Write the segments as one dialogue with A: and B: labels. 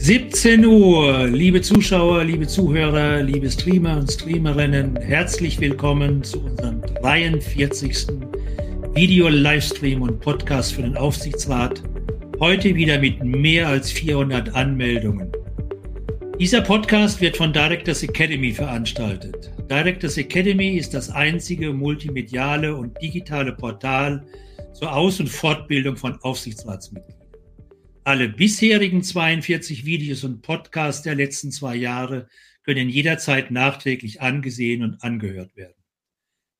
A: 17 Uhr, liebe Zuschauer, liebe Zuhörer, liebe Streamer und Streamerinnen, herzlich willkommen zu unserem 43. Video-Livestream und Podcast für den Aufsichtsrat. Heute wieder mit mehr als 400 Anmeldungen. Dieser Podcast wird von Directors Academy veranstaltet. Directors Academy ist das einzige multimediale und digitale Portal zur Aus- und Fortbildung von Aufsichtsratsmitgliedern. Alle bisherigen 42 Videos und Podcasts der letzten zwei Jahre können jederzeit nachträglich angesehen und angehört werden.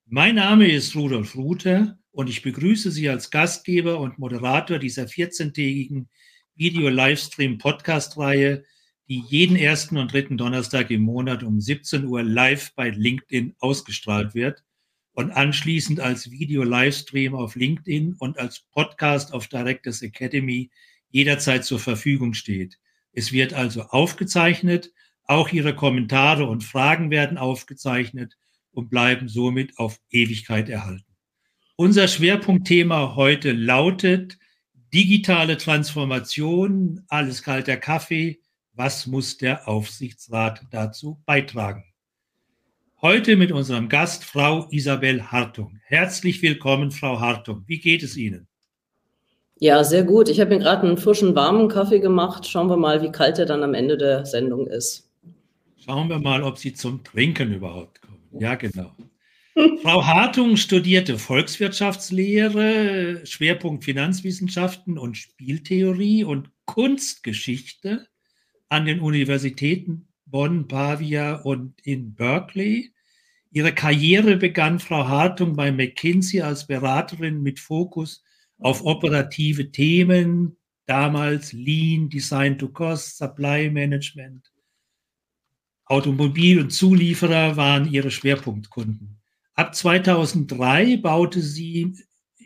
A: Mein Name ist Rudolf Ruther und ich begrüße Sie als Gastgeber und Moderator dieser 14-tägigen Video-Livestream-Podcast-Reihe, die jeden ersten und dritten Donnerstag im Monat um 17 Uhr live bei LinkedIn ausgestrahlt wird und anschließend als Video-Livestream auf LinkedIn und als Podcast auf Directors Academy jederzeit zur Verfügung steht. Es wird also aufgezeichnet, auch Ihre Kommentare und Fragen werden aufgezeichnet und bleiben somit auf Ewigkeit erhalten. Unser Schwerpunktthema heute lautet digitale Transformation, alles kalter Kaffee. Was muss der Aufsichtsrat dazu beitragen? Heute mit unserem Gast, Frau Isabel Hartung. Herzlich willkommen, Frau Hartung. Wie geht es Ihnen?
B: Ja, sehr gut. Ich habe mir gerade einen frischen, warmen Kaffee gemacht. Schauen wir mal, wie kalt er dann am Ende der Sendung ist.
A: Schauen wir mal, ob Sie zum Trinken überhaupt kommen. Ja, genau. Frau Hartung studierte Volkswirtschaftslehre, Schwerpunkt Finanzwissenschaften und Spieltheorie und Kunstgeschichte an den Universitäten Bonn, Pavia und in Berkeley. Ihre Karriere begann Frau Hartung bei McKinsey als Beraterin mit Fokus auf operative Themen, damals Lean, Design to Cost, Supply Management. Automobil und Zulieferer waren ihre Schwerpunktkunden. Ab 2003 baute sie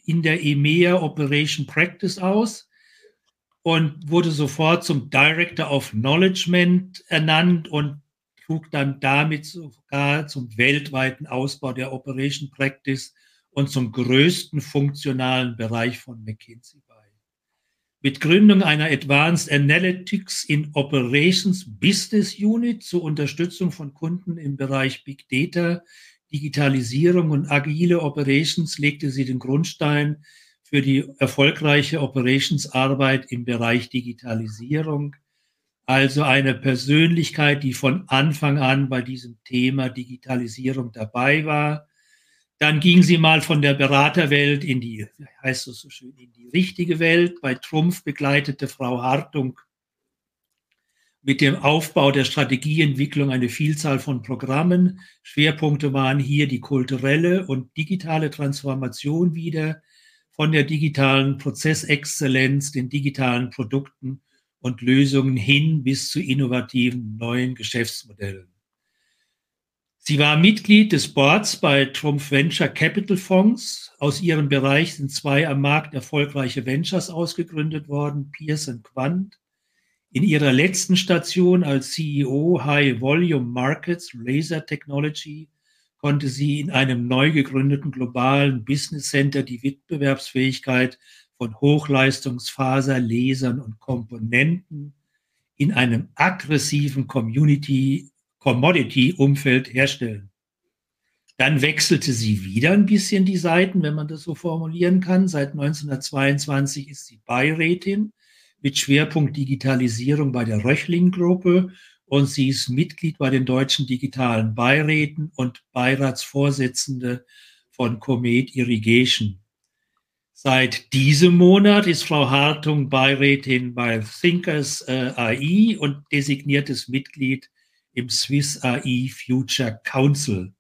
A: in der EMEA Operation Practice aus und wurde sofort zum Director of Knowledgement ernannt und trug dann damit sogar zum weltweiten Ausbau der Operation Practice und zum größten funktionalen Bereich von McKinsey bei. Mit Gründung einer Advanced Analytics in Operations Business Unit zur Unterstützung von Kunden im Bereich Big Data, Digitalisierung und agile Operations legte sie den Grundstein für die erfolgreiche Operationsarbeit im Bereich Digitalisierung. Also eine Persönlichkeit, die von Anfang an bei diesem Thema Digitalisierung dabei war dann ging sie mal von der Beraterwelt in die, heißt es so schön, in die richtige Welt. Bei Trumpf begleitete Frau Hartung mit dem Aufbau der Strategieentwicklung eine Vielzahl von Programmen. Schwerpunkte waren hier die kulturelle und digitale Transformation wieder von der digitalen Prozessexzellenz, den digitalen Produkten und Lösungen hin bis zu innovativen neuen Geschäftsmodellen. Sie war Mitglied des Boards bei Trumpf Venture Capital Fonds. Aus ihrem Bereich sind zwei am Markt erfolgreiche Ventures ausgegründet worden, Pierce Quant. In ihrer letzten Station als CEO High Volume Markets Laser Technology konnte sie in einem neu gegründeten globalen Business Center die Wettbewerbsfähigkeit von Hochleistungsfaser, Lasern und Komponenten in einem aggressiven Community Commodity-Umfeld herstellen. Dann wechselte sie wieder ein bisschen die Seiten, wenn man das so formulieren kann. Seit 1922 ist sie Beirätin mit Schwerpunkt Digitalisierung bei der Röchling-Gruppe und sie ist Mitglied bei den deutschen digitalen Beiräten und Beiratsvorsitzende von Comet Irrigation. Seit diesem Monat ist Frau Hartung Beirätin bei Thinkers äh, AI und designiertes Mitglied im Swiss AI Future Council.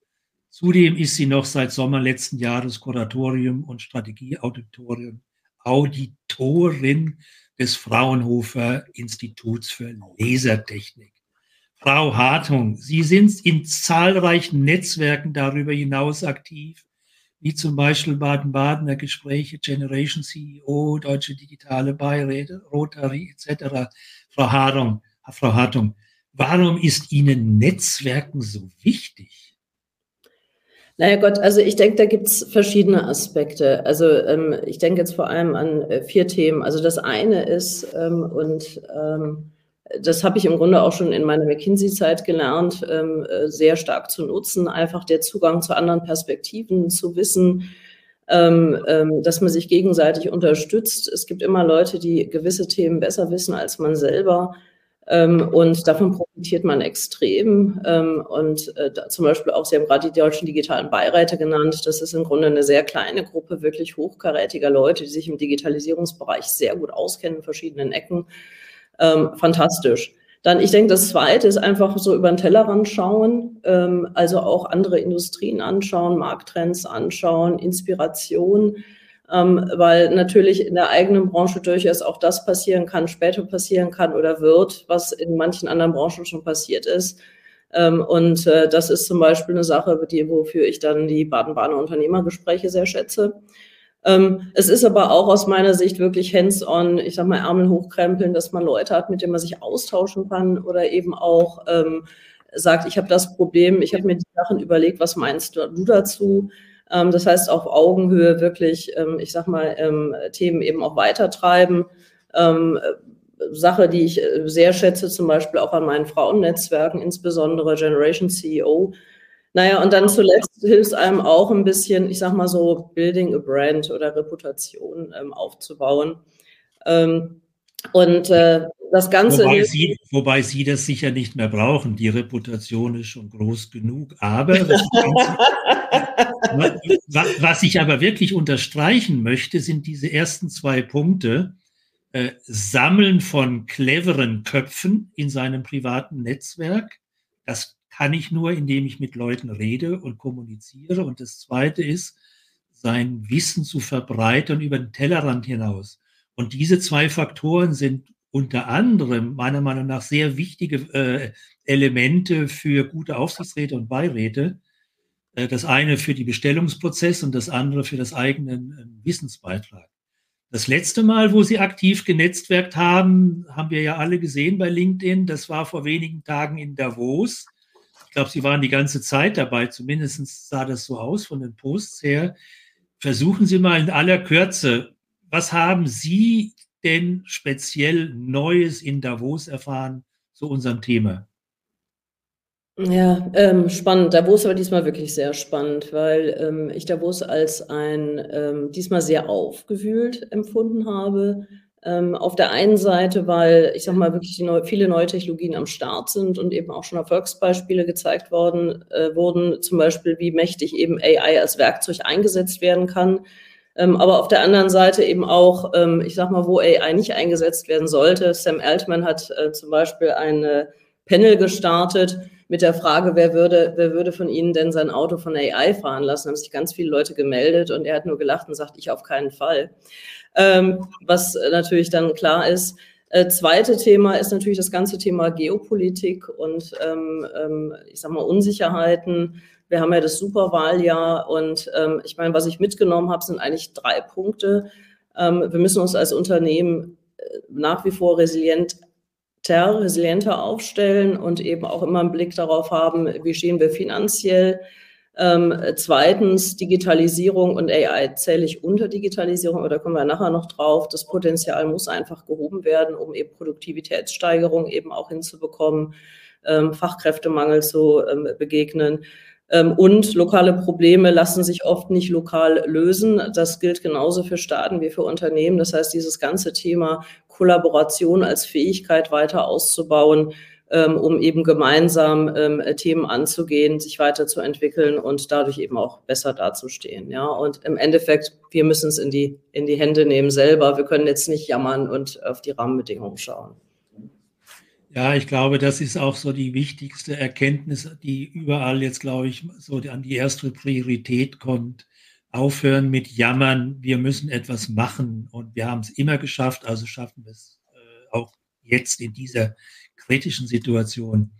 A: Zudem ist sie noch seit Sommer letzten Jahres Kuratorium und Strategieauditorium Auditorium Direktorin des Fraunhofer Instituts für Lasertechnik. Frau Hartung, Sie sind in zahlreichen Netzwerken darüber hinaus aktiv, wie zum Beispiel Baden-Badener Gespräche, Generation CEO, Deutsche Digitale Beiräte, Rotary etc. Frau Hartung, Frau Hartung, warum ist Ihnen Netzwerken so wichtig?
B: Naja Gott, also ich denke, da gibt es verschiedene Aspekte. Also ähm, ich denke jetzt vor allem an äh, vier Themen. Also das eine ist, ähm, und ähm, das habe ich im Grunde auch schon in meiner McKinsey-Zeit gelernt, ähm, äh, sehr stark zu nutzen, einfach der Zugang zu anderen Perspektiven, zu wissen, ähm, ähm, dass man sich gegenseitig unterstützt. Es gibt immer Leute, die gewisse Themen besser wissen als man selber. Und davon profitiert man extrem. und äh, zum Beispiel auch, Sie haben gerade die deutschen digitalen Beiräte genannt. Das ist im Grunde eine sehr kleine Gruppe wirklich hochkarätiger Leute, die sich im Digitalisierungsbereich sehr gut auskennen in verschiedenen Ecken ähm, fantastisch. Dann, ich denke, das Zweite ist einfach so über den Tellerrand schauen, ähm, also auch andere Industrien anschauen, Markttrends anschauen, Inspiration, ähm, weil natürlich in der eigenen Branche durchaus auch das passieren kann, später passieren kann oder wird, was in manchen anderen Branchen schon passiert ist. Ähm, und äh, das ist zum Beispiel eine Sache, die, wofür ich dann die Baden-Badener Unternehmergespräche sehr schätze. Ähm, es ist aber auch aus meiner Sicht wirklich hands-on, ich sag mal, Ärmel hochkrempeln, dass man Leute hat, mit denen man sich austauschen kann oder eben auch ähm, sagt, ich habe das Problem, ich habe mir die Sachen überlegt, was meinst du dazu? Ähm, das heißt, auf Augenhöhe wirklich, ähm, ich sag mal, ähm, Themen eben auch weitertreiben. Ähm, Sache, die ich äh, sehr schätze, zum Beispiel auch an meinen Frauennetzwerken, insbesondere Generation CEO, naja, und dann zuletzt hilft es einem auch ein bisschen, ich sag mal so, Building a Brand oder Reputation aufzubauen. Ähm, und äh, das Ganze.
A: Wobei Sie, wobei Sie das sicher nicht mehr brauchen. Die Reputation ist schon groß genug. Aber was ich aber wirklich unterstreichen möchte, sind diese ersten zwei Punkte. Äh, Sammeln von cleveren Köpfen in seinem privaten Netzwerk. Das kann ich nur, indem ich mit Leuten rede und kommuniziere. Und das Zweite ist, sein Wissen zu verbreitern über den Tellerrand hinaus. Und diese zwei Faktoren sind unter anderem meiner Meinung nach sehr wichtige äh, Elemente für gute Aufsichtsräte und Beiräte. Äh, das eine für die Bestellungsprozess und das andere für das eigene äh, Wissensbeitrag. Das letzte Mal, wo Sie aktiv genetzwerkt haben, haben wir ja alle gesehen bei LinkedIn. Das war vor wenigen Tagen in Davos. Ich glaube, Sie waren die ganze Zeit dabei, zumindest sah das so aus von den Posts her. Versuchen Sie mal in aller Kürze, was haben Sie denn speziell Neues in Davos erfahren zu unserem Thema?
B: Ja, ähm, spannend. Davos war diesmal wirklich sehr spannend, weil ähm, ich Davos als ein ähm, diesmal sehr aufgewühlt empfunden habe. Ähm, auf der einen Seite, weil ich sag mal wirklich neu, viele neue Technologien am Start sind und eben auch schon Erfolgsbeispiele gezeigt worden äh, wurden, zum Beispiel wie mächtig eben AI als Werkzeug eingesetzt werden kann. Ähm, aber auf der anderen Seite eben auch, ähm, ich sag mal, wo AI nicht eingesetzt werden sollte. Sam Altman hat äh, zum Beispiel ein Panel gestartet mit der Frage, wer würde, wer würde von Ihnen denn sein Auto von AI fahren lassen? Da haben sich ganz viele Leute gemeldet und er hat nur gelacht und sagt, ich auf keinen Fall ähm, was natürlich dann klar ist. Äh, zweite Thema ist natürlich das ganze Thema Geopolitik und ähm, ähm, ich sag mal Unsicherheiten. Wir haben ja das Superwahljahr und ähm, ich meine, was ich mitgenommen habe, sind eigentlich drei Punkte. Ähm, wir müssen uns als Unternehmen äh, nach wie vor resilient resilienter aufstellen und eben auch immer einen Blick darauf haben, wie stehen wir finanziell, ähm, zweitens, Digitalisierung und AI zähle ich unter Digitalisierung, aber da kommen wir nachher noch drauf. Das Potenzial muss einfach gehoben werden, um eben Produktivitätssteigerung eben auch hinzubekommen, ähm, Fachkräftemangel zu ähm, begegnen. Ähm, und lokale Probleme lassen sich oft nicht lokal lösen. Das gilt genauso für Staaten wie für Unternehmen. Das heißt, dieses ganze Thema Kollaboration als Fähigkeit weiter auszubauen, ähm, um eben gemeinsam ähm, Themen anzugehen, sich weiterzuentwickeln und dadurch eben auch besser dazustehen. Ja, und im Endeffekt, wir müssen es in die, in die Hände nehmen selber. Wir können jetzt nicht jammern und auf die Rahmenbedingungen schauen.
A: Ja, ich glaube, das ist auch so die wichtigste Erkenntnis, die überall jetzt, glaube ich, so an die erste Priorität kommt. aufhören mit Jammern, wir müssen etwas machen und wir haben es immer geschafft, also schaffen wir es äh, auch jetzt in dieser kritischen Situation.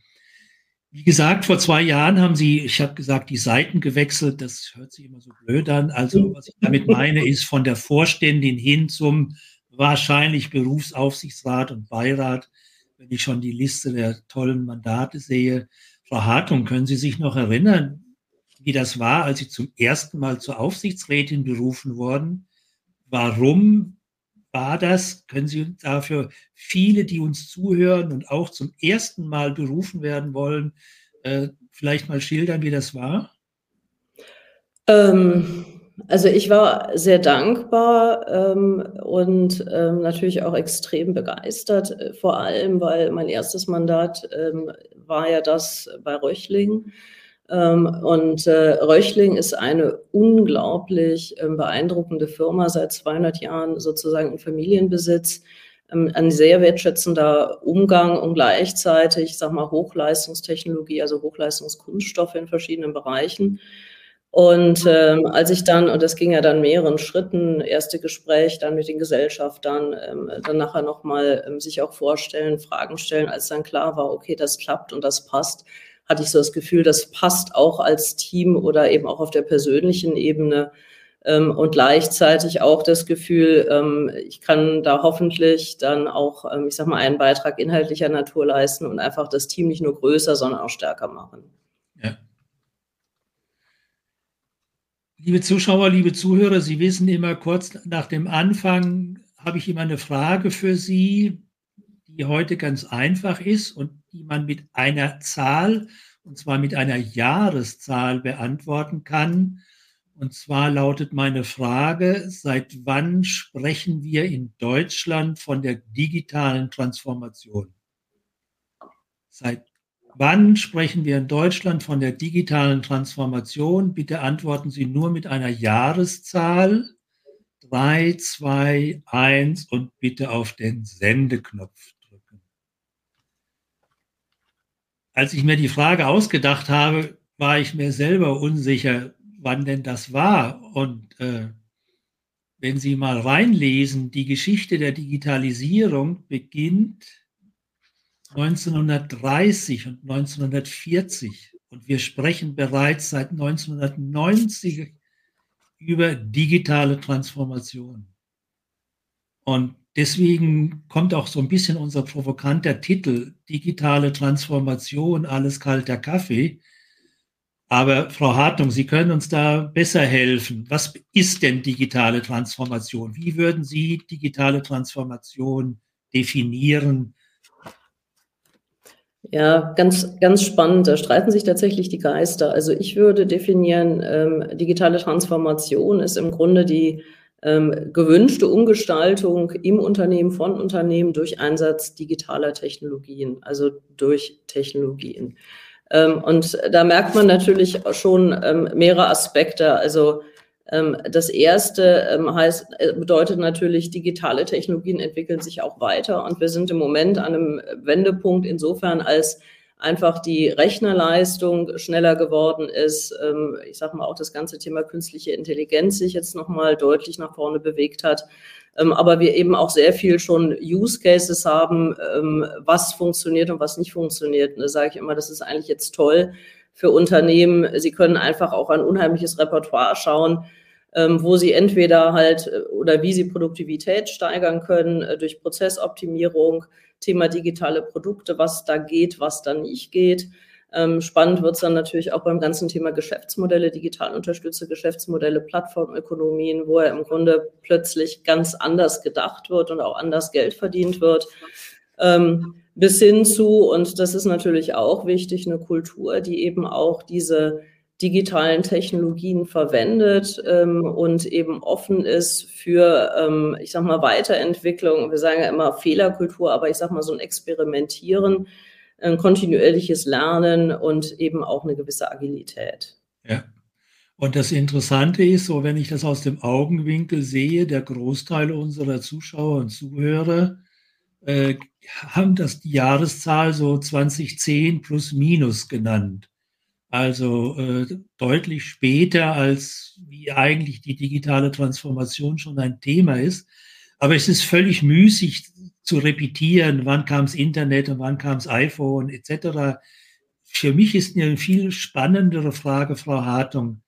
A: Wie gesagt, vor zwei Jahren haben Sie, ich habe gesagt, die Seiten gewechselt. Das hört sich immer so blöd an. Also was ich damit meine, ist von der Vorständin hin zum wahrscheinlich Berufsaufsichtsrat und Beirat, wenn ich schon die Liste der tollen Mandate sehe. Frau Hartung, können Sie sich noch erinnern, wie das war, als Sie zum ersten Mal zur Aufsichtsrätin berufen wurden? Warum war das? Können Sie dafür viele, die uns zuhören und auch zum ersten Mal berufen werden wollen, äh, vielleicht mal schildern, wie das war?
B: Ähm, also ich war sehr dankbar ähm, und ähm, natürlich auch extrem begeistert, äh, vor allem, weil mein erstes Mandat ähm, war ja das bei Röchling. Ähm, und äh, Röchling ist eine unglaublich ähm, beeindruckende Firma, seit 200 Jahren sozusagen in Familienbesitz. Ähm, ein sehr wertschätzender Umgang und gleichzeitig, ich sag mal, Hochleistungstechnologie, also Hochleistungskunststoffe in verschiedenen Bereichen. Und ähm, als ich dann, und das ging ja dann mehreren Schritten, erste Gespräch dann mit den Gesellschaftern, ähm, dann nachher nochmal ähm, sich auch vorstellen, Fragen stellen, als dann klar war, okay, das klappt und das passt, hatte ich so das Gefühl, das passt auch als Team oder eben auch auf der persönlichen Ebene. Ähm, und gleichzeitig auch das Gefühl, ähm, ich kann da hoffentlich dann auch, ähm, ich sag mal, einen Beitrag inhaltlicher Natur leisten und einfach das Team nicht nur größer, sondern auch stärker machen. Ja.
A: Liebe Zuschauer, liebe Zuhörer, Sie wissen immer kurz nach dem Anfang habe ich immer eine Frage für Sie, die heute ganz einfach ist und die man mit einer Zahl, und zwar mit einer Jahreszahl beantworten kann. Und zwar lautet meine Frage, seit wann sprechen wir in Deutschland von der digitalen Transformation? Seit wann sprechen wir in Deutschland von der digitalen Transformation? Bitte antworten Sie nur mit einer Jahreszahl. 3, 2, 1 und bitte auf den Sendeknopf als ich mir die Frage ausgedacht habe, war ich mir selber unsicher, wann denn das war. Und äh, wenn Sie mal reinlesen, die Geschichte der Digitalisierung beginnt 1930 und 1940 und wir sprechen bereits seit 1990 über digitale Transformation. Und Deswegen kommt auch so ein bisschen unser provokanter Titel, digitale Transformation, alles kalter Kaffee. Aber Frau Hartung, Sie können uns da besser helfen. Was ist denn digitale Transformation? Wie würden Sie digitale Transformation definieren?
B: Ja, ganz, ganz spannend. Da streiten sich tatsächlich die Geister. Also ich würde definieren, ähm, digitale Transformation ist im Grunde die ähm, gewünschte Umgestaltung im Unternehmen, von Unternehmen durch Einsatz digitaler Technologien, also durch Technologien. Ähm, und da merkt man natürlich schon ähm, mehrere Aspekte. Also das erste ähm, heißt, äh, bedeutet natürlich, digitale Technologien entwickeln sich auch weiter und wir sind im Moment an einem Wendepunkt insofern, als einfach die Rechnerleistung schneller geworden ist. Ähm, ich sage mal auch das ganze Thema künstliche Intelligenz sich jetzt nochmal deutlich nach vorne bewegt hat. Ähm, aber wir eben auch sehr viel schon Use Cases haben, ähm, was funktioniert und was nicht funktioniert. Und da sage ich immer, das ist eigentlich jetzt toll für Unternehmen. Sie können einfach auch ein unheimliches Repertoire schauen, wo sie entweder halt äh, oder wie sie Produktivität steigern können äh, durch Prozessoptimierung, Thema digitale Produkte, was da geht, was da nicht geht. Ähm, spannend wird es dann natürlich auch beim ganzen Thema Geschäftsmodelle, digital unterstützte Geschäftsmodelle, Plattformökonomien, wo er im Grunde plötzlich ganz anders gedacht wird und auch anders Geld verdient wird. Ähm, bis hin zu, und das ist natürlich auch wichtig, eine Kultur, die eben auch diese digitalen Technologien verwendet ähm, und eben offen ist für, ähm, ich sag mal, Weiterentwicklung. Wir sagen ja immer Fehlerkultur, aber ich sag mal so ein Experimentieren, ein kontinuierliches Lernen und eben auch eine gewisse Agilität.
A: Ja. Und das Interessante ist, so wenn ich das aus dem Augenwinkel sehe, der Großteil unserer Zuschauer und Zuhörer äh, haben das die Jahreszahl so 2010 plus minus genannt. Also äh, deutlich später, als wie eigentlich die digitale Transformation schon ein Thema ist. Aber es ist völlig müßig zu repetieren, wann kam das Internet und wann kam das iPhone etc. Für mich ist eine viel spannendere Frage, Frau Hartung,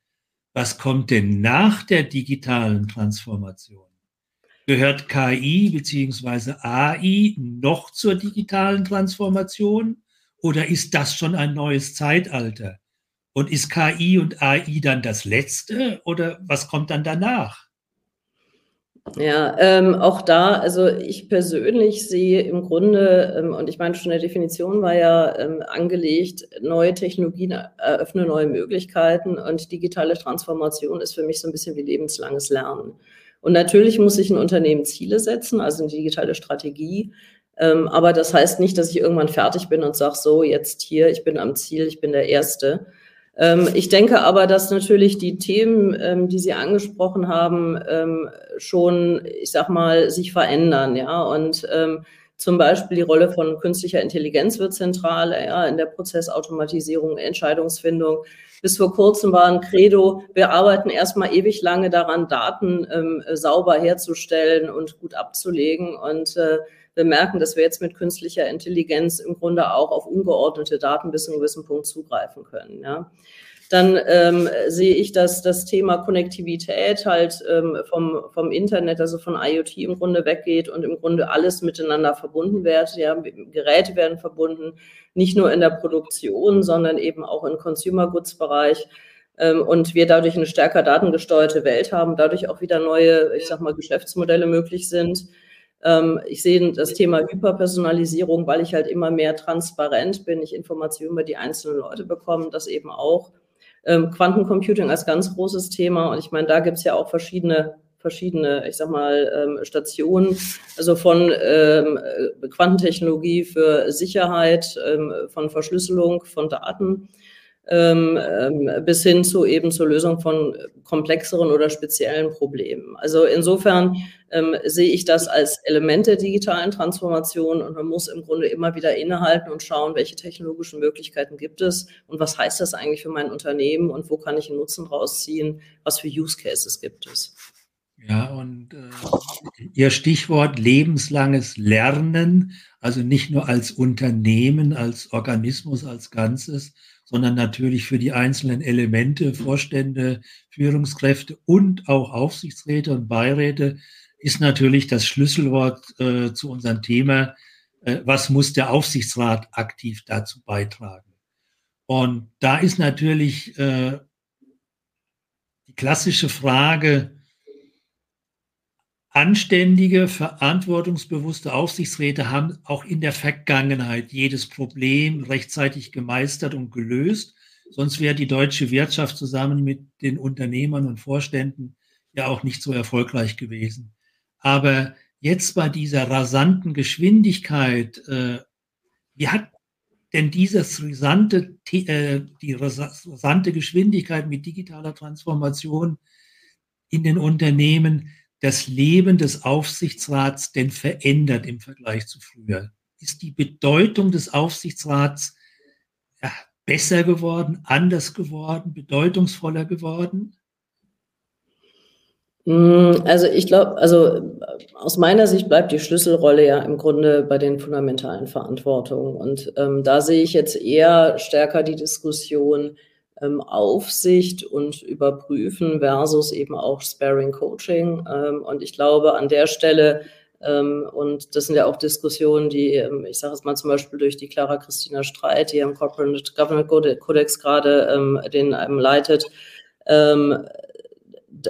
A: was kommt denn nach der digitalen Transformation? Gehört KI bzw. AI noch zur digitalen Transformation oder ist das schon ein neues Zeitalter? Und ist KI und AI dann das Letzte oder was kommt dann danach?
B: Ja, ähm, auch da, also ich persönlich sehe im Grunde, ähm, und ich meine schon, der Definition war ja ähm, angelegt, neue Technologien eröffnen neue Möglichkeiten und digitale Transformation ist für mich so ein bisschen wie lebenslanges Lernen. Und natürlich muss sich ein Unternehmen Ziele setzen, also eine digitale Strategie. Ähm, aber das heißt nicht, dass ich irgendwann fertig bin und sage, so, jetzt hier, ich bin am Ziel, ich bin der Erste. Ähm, ich denke aber, dass natürlich die Themen, ähm, die Sie angesprochen haben, ähm, schon, ich sag mal, sich verändern, ja. Und zum Beispiel die Rolle von künstlicher Intelligenz wird zentral, ja, in der Prozessautomatisierung, Entscheidungsfindung. Bis vor kurzem war ein Credo, wir arbeiten erstmal ewig lange daran, Daten ähm, sauber herzustellen und gut abzulegen. Und äh, wir merken, dass wir jetzt mit künstlicher Intelligenz im Grunde auch auf ungeordnete Daten bis zu einem gewissen Punkt zugreifen können. Ja. Dann ähm, sehe ich, dass das Thema Konnektivität halt ähm, vom, vom Internet, also von IoT im Grunde weggeht und im Grunde alles miteinander verbunden wird. Ja, Geräte werden verbunden, nicht nur in der Produktion, sondern eben auch im Consumer Goods Bereich ähm, und wir dadurch eine stärker datengesteuerte Welt haben, dadurch auch wieder neue, ich sag mal, Geschäftsmodelle möglich sind. Ähm, ich sehe das Thema Hyperpersonalisierung, weil ich halt immer mehr transparent bin, ich Informationen über die einzelnen Leute bekomme, das eben auch. Ähm, Quantencomputing als ganz großes Thema. Und ich meine, da gibt es ja auch verschiedene verschiedene, ich sag mal, ähm, Stationen, also von ähm, Quantentechnologie für Sicherheit, ähm, von Verschlüsselung von Daten ähm, ähm, bis hin zu eben zur Lösung von komplexeren oder speziellen Problemen. Also insofern ähm, sehe ich das als Element der digitalen Transformation und man muss im Grunde immer wieder innehalten und schauen, welche technologischen Möglichkeiten gibt es und was heißt das eigentlich für mein Unternehmen und wo kann ich einen Nutzen rausziehen, was für Use Cases gibt es.
A: Ja, und äh, Ihr Stichwort lebenslanges Lernen, also nicht nur als Unternehmen, als Organismus, als Ganzes, sondern natürlich für die einzelnen Elemente, Vorstände, Führungskräfte und auch Aufsichtsräte und Beiräte ist natürlich das Schlüsselwort äh, zu unserem Thema. Äh, was muss der Aufsichtsrat aktiv dazu beitragen? Und da ist natürlich äh, die klassische Frage, Anständige, verantwortungsbewusste Aufsichtsräte haben auch in der Vergangenheit jedes Problem rechtzeitig gemeistert und gelöst. Sonst wäre die deutsche Wirtschaft zusammen mit den Unternehmern und Vorständen ja auch nicht so erfolgreich gewesen. Aber jetzt bei dieser rasanten Geschwindigkeit, äh, wie hat denn dieses rasante, äh, die rasante Geschwindigkeit mit digitaler Transformation in den Unternehmen das Leben des Aufsichtsrats denn verändert im Vergleich zu früher? Ist die Bedeutung des Aufsichtsrats ja, besser geworden, anders geworden, bedeutungsvoller geworden?
B: Hm, also ich glaube, also aus meiner Sicht bleibt die Schlüsselrolle ja im Grunde bei den fundamentalen Verantwortungen. Und ähm, da sehe ich jetzt eher stärker die Diskussion, ähm, Aufsicht und Überprüfen versus eben auch Sparing Coaching. Ähm, und ich glaube, an der Stelle, ähm, und das sind ja auch Diskussionen, die, ähm, ich sage es mal zum Beispiel durch die Clara Christina Streit, die am Corporate Governance Codex gerade ähm, den ähm, leitet,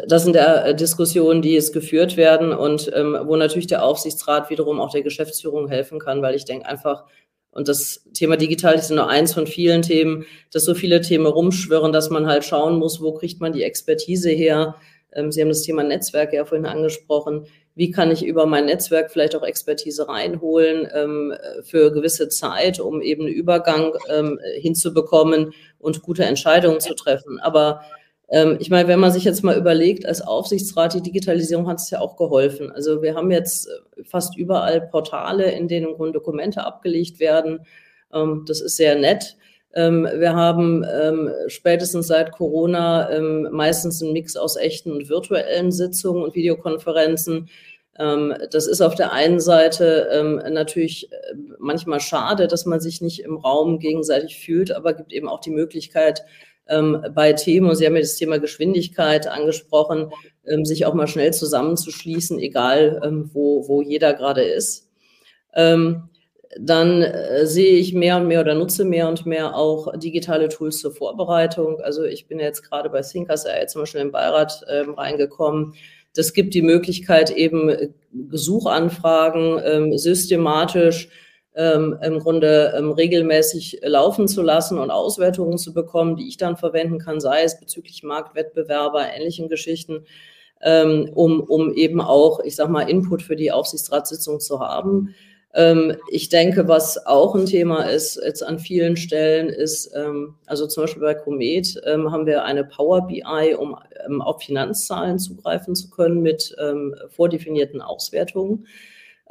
B: das sind ja Diskussionen, die es geführt werden und ähm, wo natürlich der Aufsichtsrat wiederum auch der Geschäftsführung helfen kann, weil ich denke einfach, und das Thema digital ist nur eins von vielen Themen, dass so viele Themen rumschwirren, dass man halt schauen muss, wo kriegt man die Expertise her. Ähm, Sie haben das Thema Netzwerk ja vorhin angesprochen. Wie kann ich über mein Netzwerk vielleicht auch Expertise reinholen ähm, für gewisse Zeit, um eben einen Übergang ähm, hinzubekommen und gute Entscheidungen zu treffen. Aber ähm, ich meine, wenn man sich jetzt mal überlegt, als Aufsichtsrat, die Digitalisierung hat es ja auch geholfen. Also wir haben jetzt äh, fast überall Portale, in denen im Grunde Dokumente abgelegt werden. Ähm, das ist sehr nett. Ähm, wir haben ähm, spätestens seit Corona ähm, meistens einen Mix aus echten und virtuellen Sitzungen und Videokonferenzen. Ähm, das ist auf der einen Seite natürlich äh, manchmal schade, dass man sich nicht im Raum gegenseitig fühlt, aber gibt eben auch die Möglichkeit, ähm, bei Themen, und Sie haben ja das Thema Geschwindigkeit angesprochen, sich auch mal schnell zusammenzuschließen, egal wo, wo jeder gerade ist. dann äh, sehe ich mehr und mehr oder nutze mehr und mehr auch digitale Tools zur Vorbereitung. Also ich bin jetzt gerade bei Thinkers zum Beispiel im Beirat reingekommen das gibt die Möglichkeit, eben äh, Suchanfragen ähm, systematisch ähm, im Grunde ähm, regelmäßig laufen zu lassen und Auswertungen zu bekommen, die ich dann verwenden kann, sei es bezüglich Marktwettbewerber, ähnlichen Geschichten, ähm, um, um eben auch, ich sag mal, Input für die Aufsichtsratssitzung zu haben. Ähm, ich denke, was auch ein Thema ist jetzt an vielen Stellen, ist, ähm, also zum Beispiel bei Comet ähm, haben wir eine Power BI, um auf Finanzzahlen zugreifen zu können mit vordefinierten Auswertungen.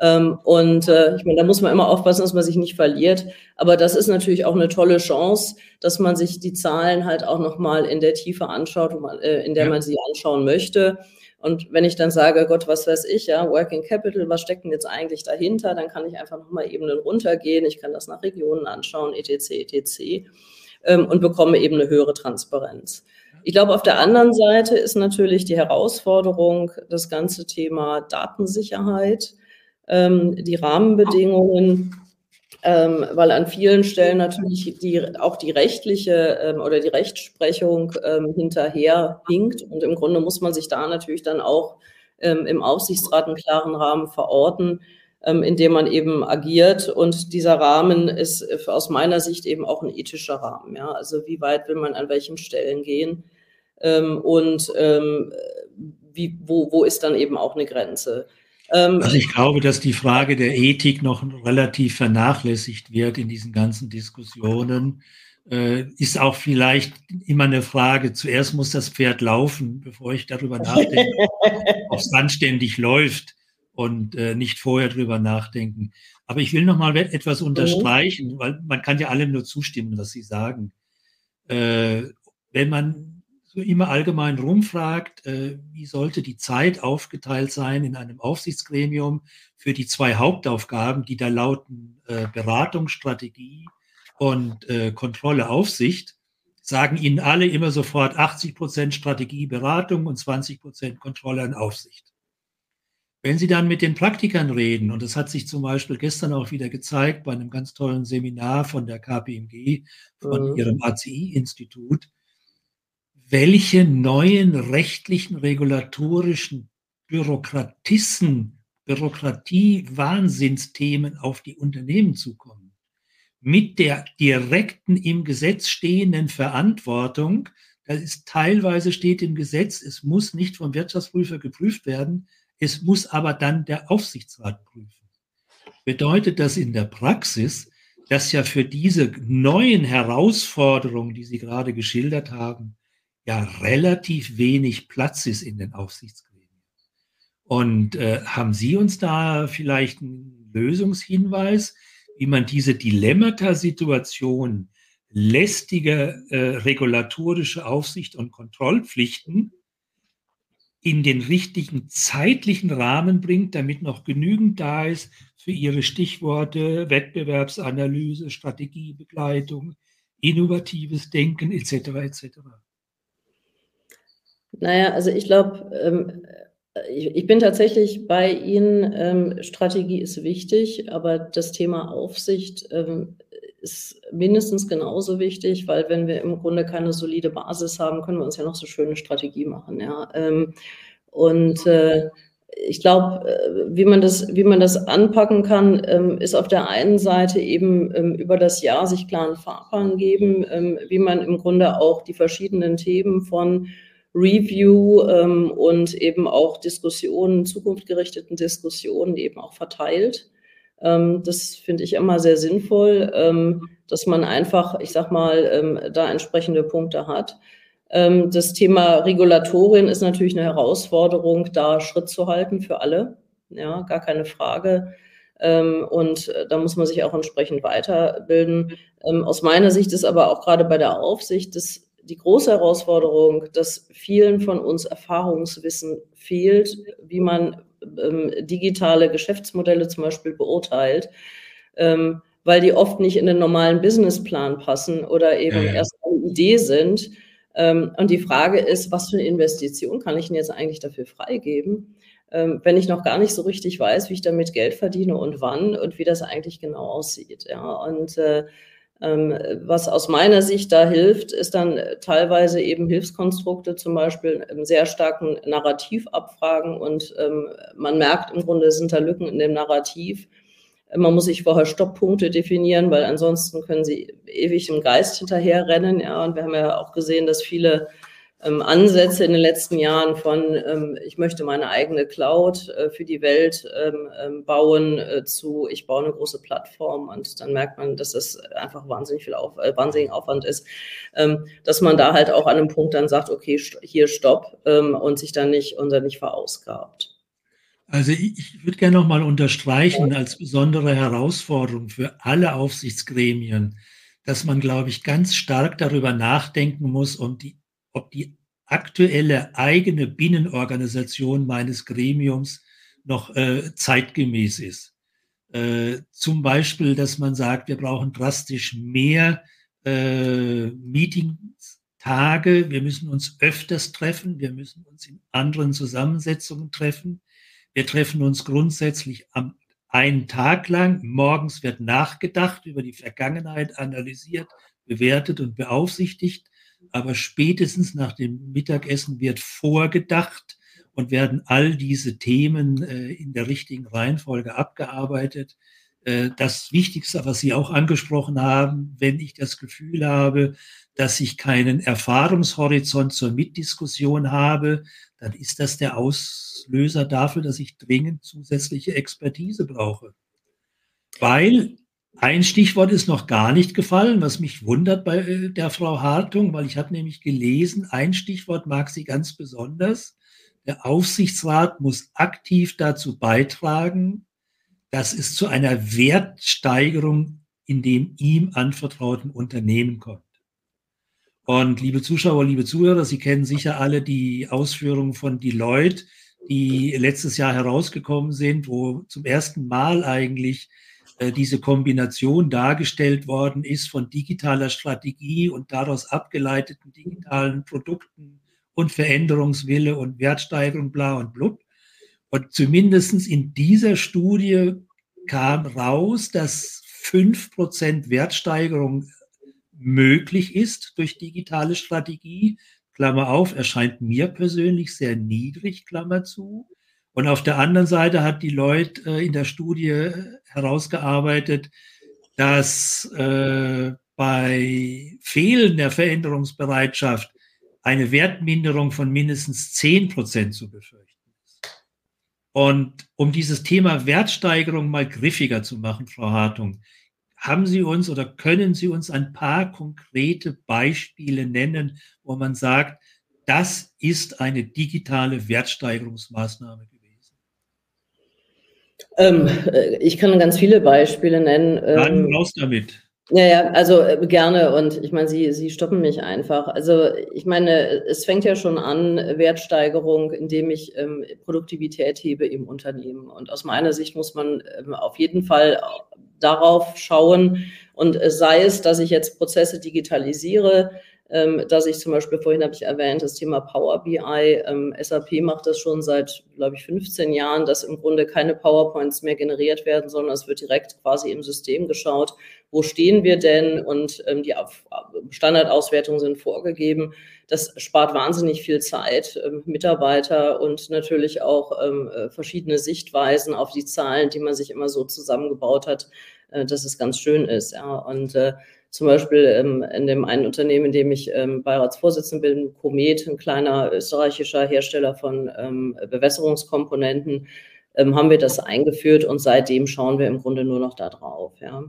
B: Ähm, und äh, ich meine, da muss man immer aufpassen, dass man sich nicht verliert. Aber das ist natürlich auch eine tolle Chance, dass man sich die Zahlen halt auch nochmal in der Tiefe anschaut, äh, in der man sie anschauen möchte. Und wenn ich dann sage, Gott, was weiß ich, ja, Working Capital, was steckt denn jetzt eigentlich dahinter, dann kann ich einfach nochmal Ebenen runtergehen. Ich kann das nach Regionen anschauen, etc., etc. Ähm, und bekomme eben eine höhere Transparenz. Ich glaube, auf der anderen Seite ist natürlich die Herausforderung das ganze Thema Datensicherheit, ähm, die Rahmenbedingungen ähm, weil an vielen Stellen natürlich die, auch die rechtliche ähm, oder die Rechtsprechung ähm, hinterher hinkt. Und im Grunde muss man sich da natürlich dann auch ähm, im Aufsichtsrat einen klaren Rahmen verorten, ähm, in dem man eben agiert. Und dieser Rahmen ist aus meiner Sicht eben auch ein ethischer Rahmen. Ja? Also wie weit will man an welchen Stellen gehen? Ähm, und wie, wo, wo ist dann eben auch eine Grenze?
A: Ähm, also ich glaube, dass die Frage der Ethik noch relativ vernachlässigt wird in diesen ganzen Diskussionen. Äh, ist auch vielleicht immer eine Frage, zuerst muss das Pferd laufen, bevor ich darüber nachdenke, ob es anständig läuft und äh, nicht vorher darüber nachdenken. Aber ich will noch mal etwas mhm. unterstreichen, weil man kann ja allem nur zustimmen, was Sie sagen. Äh, wenn man immer allgemein rumfragt, äh, wie sollte die Zeit aufgeteilt sein in einem Aufsichtsgremium für die zwei Hauptaufgaben, die da lauten äh, Beratung, Strategie und äh, Kontrolle, Aufsicht, sagen Ihnen alle immer sofort 80 Prozent Strategie, Beratung und 20 Prozent Kontrolle und Aufsicht. Wenn Sie dann mit den Praktikern reden, und das hat sich zum Beispiel gestern auch wieder gezeigt bei einem ganz tollen Seminar von der KPMG, von mhm. ihrem ACI-Institut, welche neuen rechtlichen, regulatorischen Bürokratissen, Bürokratie-Wahnsinnsthemen auf die Unternehmen zukommen. Mit der direkten im Gesetz stehenden Verantwortung, das ist teilweise steht im Gesetz, es muss nicht vom Wirtschaftsprüfer geprüft werden, es muss aber dann der Aufsichtsrat prüfen. Bedeutet das in der Praxis, dass ja für diese neuen Herausforderungen, die Sie gerade geschildert haben, ja relativ wenig Platz ist in den Aufsichtsgremien. Und äh, haben Sie uns da vielleicht einen Lösungshinweis, wie man diese Dilemmata-Situation lästige äh, regulatorische Aufsicht und Kontrollpflichten in den richtigen zeitlichen Rahmen bringt, damit noch genügend da ist für Ihre Stichworte Wettbewerbsanalyse, Strategiebegleitung, innovatives Denken etc. etc.
B: Naja, also ich glaube, ähm, ich, ich, bin tatsächlich bei Ihnen. Ähm, Strategie ist wichtig, aber das Thema Aufsicht ähm, ist mindestens genauso wichtig, weil wenn wir im Grunde keine solide Basis haben, können wir uns ja noch so schöne Strategie machen. Ja. Ähm, und äh, ich glaube, äh, wie man das, wie man das anpacken kann, ähm, ist auf der einen Seite eben ähm, über das Jahr sich klaren Fahrplan geben, wie man im Grunde auch die verschiedenen Themen von Review ähm, und eben auch Diskussionen, zukunftsgerichteten Diskussionen eben auch verteilt. Ähm, das finde ich immer sehr sinnvoll, ähm, dass man einfach, ich sag mal, ähm, da entsprechende Punkte hat. Ähm, das Thema Regulatorien ist natürlich eine Herausforderung, da Schritt zu halten für alle. Ja, gar keine Frage. Ähm, und äh, da muss man sich auch entsprechend weiterbilden. Aus meiner Sicht ist aber auch gerade bei der Aufsicht das, die große Herausforderung, dass vielen von uns Erfahrungswissen fehlt, wie man ähm, digitale Geschäftsmodelle zum Beispiel beurteilt. Ähm, weil die oft nicht in den normalen Businessplan passen oder eben ja. erst eine Idee sind. Ähm, und die Frage ist, was für eine Investition kann ich denn jetzt eigentlich dafür freigeben, ähm, wenn ich noch gar nicht so richtig weiß, wie ich damit Geld verdiene und wann und wie das eigentlich genau aussieht. Ja, und äh, was aus meiner Sicht da hilft, ist dann teilweise eben Hilfskonstrukte, zum Beispiel im sehr starken Narrativ abfragen und ähm, man merkt im Grunde sind da Lücken in dem Narrativ man muss sich vorher Stopppunkte definieren, weil ansonsten können sie ewig im Geist hinterherrennen. Ja, und wir haben ja auch gesehen, dass viele ähm, Ansätze in den letzten Jahren von ähm, ich möchte meine eigene Cloud äh, für die Welt ähm, ähm bauen äh, zu ich baue eine große Plattform und dann merkt man, dass das einfach wahnsinnig viel auf, äh, wahnsinnig Aufwand ist, ähm, dass man da halt auch an einem Punkt dann sagt, okay, st hier stopp ähm, und sich dann nicht und dann nicht verausgabt.
A: Also ich, ich würde gerne nochmal unterstreichen als besondere Herausforderung für alle Aufsichtsgremien, dass man, glaube ich, ganz stark darüber nachdenken muss, um die, ob die aktuelle eigene Binnenorganisation meines Gremiums noch äh, zeitgemäß ist. Äh, zum Beispiel, dass man sagt, wir brauchen drastisch mehr äh, Meetingtage, wir müssen uns öfters treffen, wir müssen uns in anderen Zusammensetzungen treffen. Wir treffen uns grundsätzlich am einen Tag lang. Morgens wird nachgedacht, über die Vergangenheit analysiert, bewertet und beaufsichtigt. Aber spätestens nach dem Mittagessen wird vorgedacht und werden all diese Themen äh, in der richtigen Reihenfolge abgearbeitet. Äh, das Wichtigste, was Sie auch angesprochen haben, wenn ich das Gefühl habe, dass ich keinen Erfahrungshorizont zur Mitdiskussion habe, dann ist das der Auslöser dafür, dass ich dringend zusätzliche Expertise brauche. Weil ein Stichwort ist noch gar nicht gefallen, was mich wundert bei äh, der Frau Hartung, weil ich habe nämlich gelesen, ein Stichwort mag sie ganz besonders. Der Aufsichtsrat muss aktiv dazu beitragen, dass es zu einer Wertsteigerung in dem ihm anvertrauten Unternehmen kommt. Und liebe Zuschauer, liebe Zuhörer, Sie kennen sicher alle die Ausführungen von Deloitte, die letztes Jahr herausgekommen sind, wo zum ersten Mal eigentlich diese Kombination dargestellt worden ist von digitaler Strategie und daraus abgeleiteten digitalen Produkten und Veränderungswille und Wertsteigerung, bla und blub. Und zumindestens in dieser Studie kam raus, dass fünf Prozent Wertsteigerung möglich ist durch digitale Strategie. Klammer auf, erscheint mir persönlich sehr niedrig, Klammer zu. Und auf der anderen Seite hat die Leute äh, in der Studie äh, herausgearbeitet, dass äh, bei fehlender Veränderungsbereitschaft eine Wertminderung von mindestens 10 Prozent zu befürchten ist. Und um dieses Thema Wertsteigerung mal griffiger zu machen, Frau Hartung, haben Sie uns oder können Sie uns ein paar konkrete Beispiele nennen, wo man sagt, das ist eine digitale Wertsteigerungsmaßnahme?
B: Ähm, äh, ich kann ganz viele Beispiele nennen.
A: Dann ähm, raus damit.
B: Ja, ja, also äh, gerne und ich meine, Sie, Sie stoppen mich einfach. Also ich meine, es fängt ja schon an, Wertsteigerung, indem ich ähm, Produktivität hebe im Unternehmen. Und aus meiner Sicht muss man ähm, auf jeden Fall darauf schauen und äh, sei es, dass ich jetzt Prozesse digitalisiere, ähm, dass ich zum Beispiel, vorhin habe ich erwähnt, das Thema Power BI, ähm, SAP macht das schon seit, glaube ich, 15 Jahren, dass im Grunde keine PowerPoints mehr generiert werden, sondern es wird direkt quasi im System geschaut, wo stehen wir denn und ähm, die Standardauswertungen sind vorgegeben. Das spart wahnsinnig viel Zeit, ähm, Mitarbeiter und natürlich auch ähm, äh, verschiedene Sichtweisen auf die Zahlen, die man sich immer so zusammengebaut hat, äh, dass es ganz schön ist. Ja. Und äh, zum Beispiel ähm, in dem einen Unternehmen, in dem ich ähm, Beiratsvorsitzende bin, Komet, ein kleiner österreichischer Hersteller von ähm, Bewässerungskomponenten, ähm, haben wir das eingeführt und seitdem schauen wir im Grunde nur noch da drauf. Ja.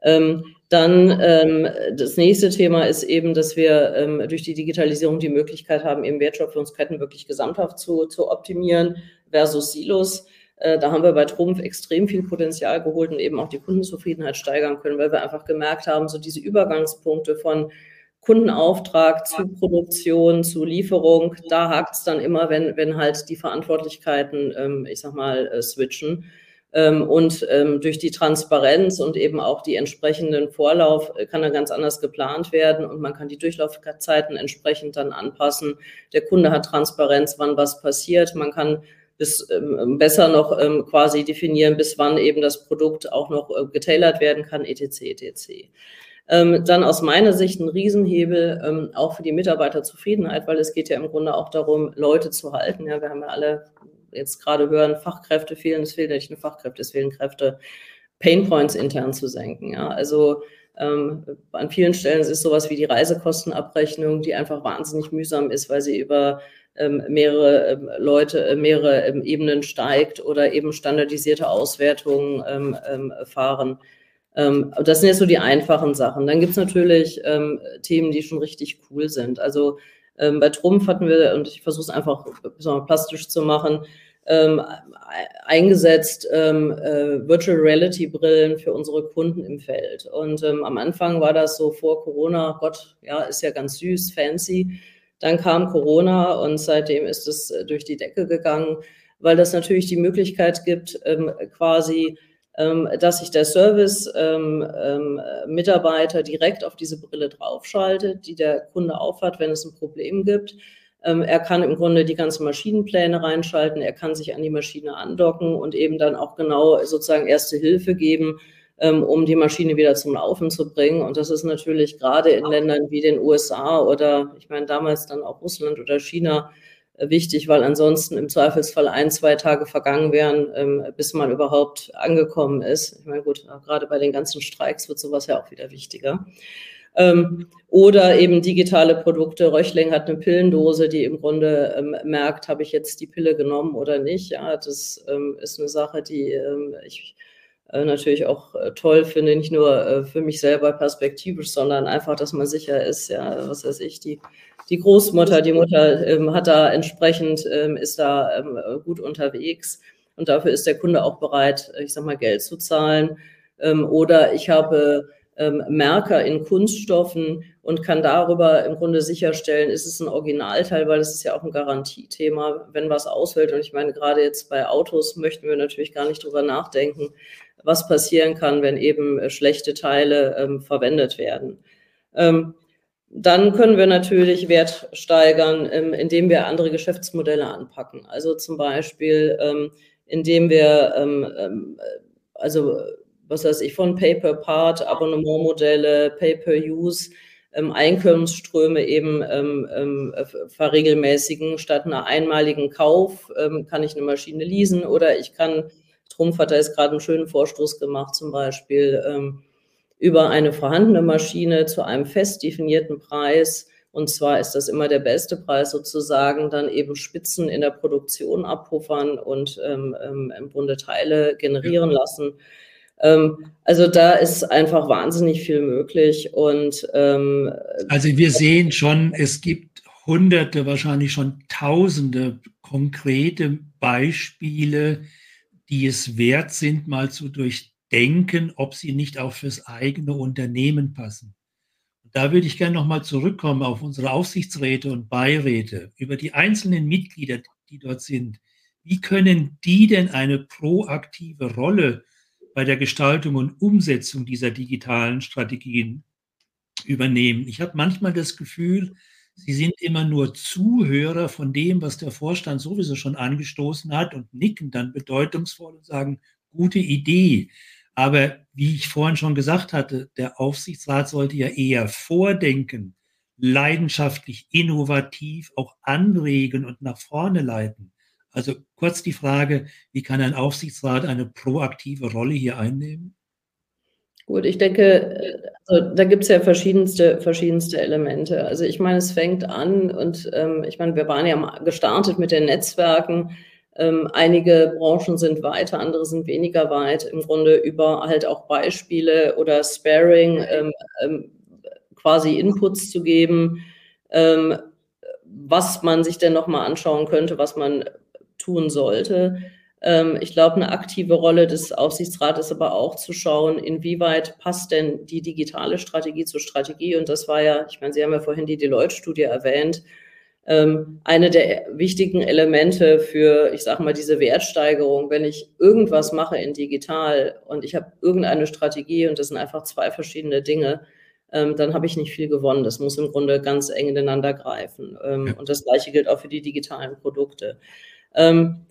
B: Ähm, dann ähm, das nächste Thema ist eben, dass wir durch die Digitalisierung die Möglichkeit haben, eben Wertschöpfungsketten wirklich gesamthaft zu, zu optimieren versus Silos. Äh, da haben wir bei Trumpf extrem viel Potenzial geholt und eben auch die Kundenzufriedenheit steigern können, weil wir einfach gemerkt haben, so diese Übergangspunkte von Kundenauftrag zu Produktion, zu Lieferung, da hakt es dann immer, wenn, wenn halt die Verantwortlichkeiten, ähm, ich sag mal, äh, switchen. Ähm, und ähm, durch die Transparenz und eben auch die entsprechenden Vorlauf äh, kann er ganz anders geplant werden und man kann die Durchlaufzeiten entsprechend dann anpassen. Der Kunde hat Transparenz, wann was passiert. Man kann bis ähm, besser noch ähm, quasi definieren, bis wann eben das Produkt auch noch äh, getailert werden kann, etc. etc. Ähm, dann aus meiner Sicht ein Riesenhebel ähm, auch für die Mitarbeiterzufriedenheit, weil es geht ja im Grunde auch darum, Leute zu halten. Ja, wir haben ja alle jetzt gerade hören, Fachkräfte fehlen, es fehlen nicht nur Fachkräfte, es fehlen Kräfte, Painpoints intern zu senken. Ja, also ähm, an vielen Stellen ist sowas wie die Reisekostenabrechnung, die einfach wahnsinnig mühsam ist, weil sie über ähm, mehrere ähm, Leute, äh, mehrere ähm, Ebenen steigt oder eben standardisierte Auswertungen ähm, ähm, fahren. Ähm, das sind jetzt so die einfachen Sachen. Dann gibt es natürlich ähm, Themen, die schon richtig cool sind. Also ähm, bei Trumpf hatten wir, und ich versuche es einfach plastisch zu machen, ähm, eingesetzt ähm, äh, Virtual Reality Brillen für unsere Kunden im Feld. Und ähm, am Anfang war das so vor Corona, Gott, ja, ist ja ganz süß, fancy. Dann kam Corona und seitdem ist es äh, durch die Decke gegangen, weil das natürlich die Möglichkeit gibt, ähm, quasi ähm, dass sich der Service-Mitarbeiter ähm, direkt auf diese Brille draufschaltet, die der Kunde aufhat, wenn es ein Problem gibt. er kann im Grunde die ganzen Maschinenpläne reinschalten, er kann sich an die Maschine andocken und eben dann auch genau sozusagen erste Hilfe geben, um die Maschine wieder zum Laufen zu bringen. Und das ist natürlich gerade in Ländern wie den USA oder ich meine damals dann auch Russland oder China wichtig, weil ansonsten im Zweifelsfall ein, zwei Tage vergangen wären, ähm, bis man überhaupt angekommen ist. Ich meine, gut, gerade bei den ganzen Streiks wird sowas ja auch wieder wichtiger. Ähm, oder eben digitale Produkte. Röchling hat eine Pillendose, die im Grunde ähm, merkt, habe ich jetzt die Pille genommen oder nicht. Ja, das ähm, ist eine Sache, die ähm, ich äh, natürlich auch äh, toll finde, nicht nur äh, für mich selber perspektivisch, sondern einfach, dass man sicher ist, ja, was weiß ich, die die Großmutter, die Mutter ähm, hat da entsprechend, ähm, ist da ähm, gut unterwegs und dafür ist der Kunde auch bereit, ich sag mal, Geld zu zahlen. Ähm, oder ich habe ähm, Merker in Kunststoffen und kann darüber im Grunde sicherstellen, ist es ein Originalteil, weil es ist ja auch ein Garantiethema, wenn was ausfällt. Und ich meine, gerade jetzt bei Autos möchten wir natürlich gar nicht drüber nachdenken, was passieren kann, wenn eben äh, schlechte Teile ähm, verwendet werden. Ähm, dann können wir natürlich Wert steigern, ähm, indem wir andere Geschäftsmodelle anpacken. Also zum Beispiel, ähm, indem wir, ähm, also was weiß ich, von Pay-per-Part, Abonnementmodelle, Pay-per-Use, Einkommensströme eben verregelmäßigen. Statt einer einmaligen Kauf kann ich eine Maschine leasen oder ich kann, Trumpf hat da jetzt gerade einen schönen Vorstoß gemacht, zum Beispiel, über eine vorhandene Maschine zu einem fest definierten Preis. Und zwar ist das immer der beste Preis sozusagen, dann eben Spitzen in der Produktion abpuffern und ähm, ähm, im Grunde Teile generieren lassen. Ähm, also da ist einfach wahnsinnig viel möglich. Und ähm,
A: also wir sehen schon, es gibt hunderte, wahrscheinlich schon tausende konkrete Beispiele, die es wert sind, mal zu durch, denken, ob sie nicht auch fürs eigene Unternehmen passen. Und da würde ich gerne nochmal zurückkommen auf unsere Aufsichtsräte und Beiräte, über die einzelnen Mitglieder, die dort sind. Wie können die denn eine proaktive Rolle bei der Gestaltung und Umsetzung dieser digitalen Strategien übernehmen? Ich habe manchmal das Gefühl, Sie sind immer nur Zuhörer von dem, was der Vorstand sowieso schon angestoßen hat und nicken dann bedeutungsvoll und sagen, gute Idee. Aber wie ich vorhin schon gesagt hatte, der Aufsichtsrat sollte ja eher vordenken, leidenschaftlich, innovativ, auch anregen und nach vorne leiten. Also kurz die Frage, wie kann ein Aufsichtsrat eine proaktive Rolle hier einnehmen?
B: Gut, ich denke, also da gibt es ja verschiedenste, verschiedenste Elemente. Also ich meine, es fängt an und ähm, ich meine, wir waren ja gestartet mit den Netzwerken. Ähm, einige Branchen sind weiter, andere sind weniger weit. Im Grunde über halt auch Beispiele oder Sparing ähm, ähm, quasi Inputs zu geben, ähm, was man sich denn nochmal anschauen könnte, was man tun sollte. Ähm, ich glaube, eine aktive Rolle des Aufsichtsrates ist aber auch zu schauen, inwieweit passt denn die digitale Strategie zur Strategie. Und das war ja, ich meine, Sie haben ja vorhin die Deloitte-Studie erwähnt, ähm, eine der wichtigen Elemente für, ich sage mal, diese Wertsteigerung, wenn ich irgendwas mache in digital und ich habe irgendeine Strategie und das sind einfach zwei verschiedene Dinge, ähm, dann habe ich nicht viel gewonnen. Das muss im Grunde ganz eng ineinander greifen. Und das Gleiche gilt auch für die digitalen Produkte. Ähm,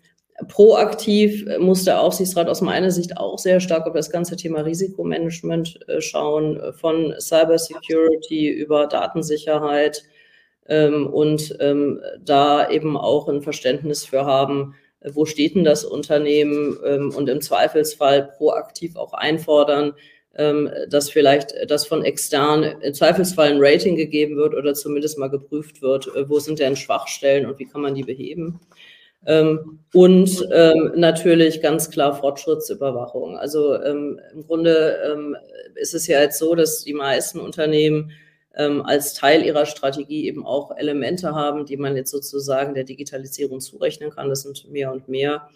B: proaktiv muss der Aufsichtsrat aus meiner Sicht auch sehr stark auf das ganze Thema Risikomanagement äh, schauen, von Cybersecurity über Datensicherheit, ähm, und ähm, da eben auch ein Verständnis für haben, wo steht denn das Unternehmen ähm, und im Zweifelsfall proaktiv auch einfordern, ähm, dass vielleicht das von extern im Zweifelsfall ein Rating gegeben wird oder zumindest mal geprüft wird, äh, wo sind denn Schwachstellen und wie kann man die beheben. Ähm, und ähm, natürlich ganz klar Fortschrittsüberwachung. Also im Grunde ist es ja jetzt so, dass die meisten Unternehmen ähm, als Teil ihrer Strategie eben auch Elemente haben, die man jetzt sozusagen der Digitalisierung zurechnen kann. Das sind mehr und mehr.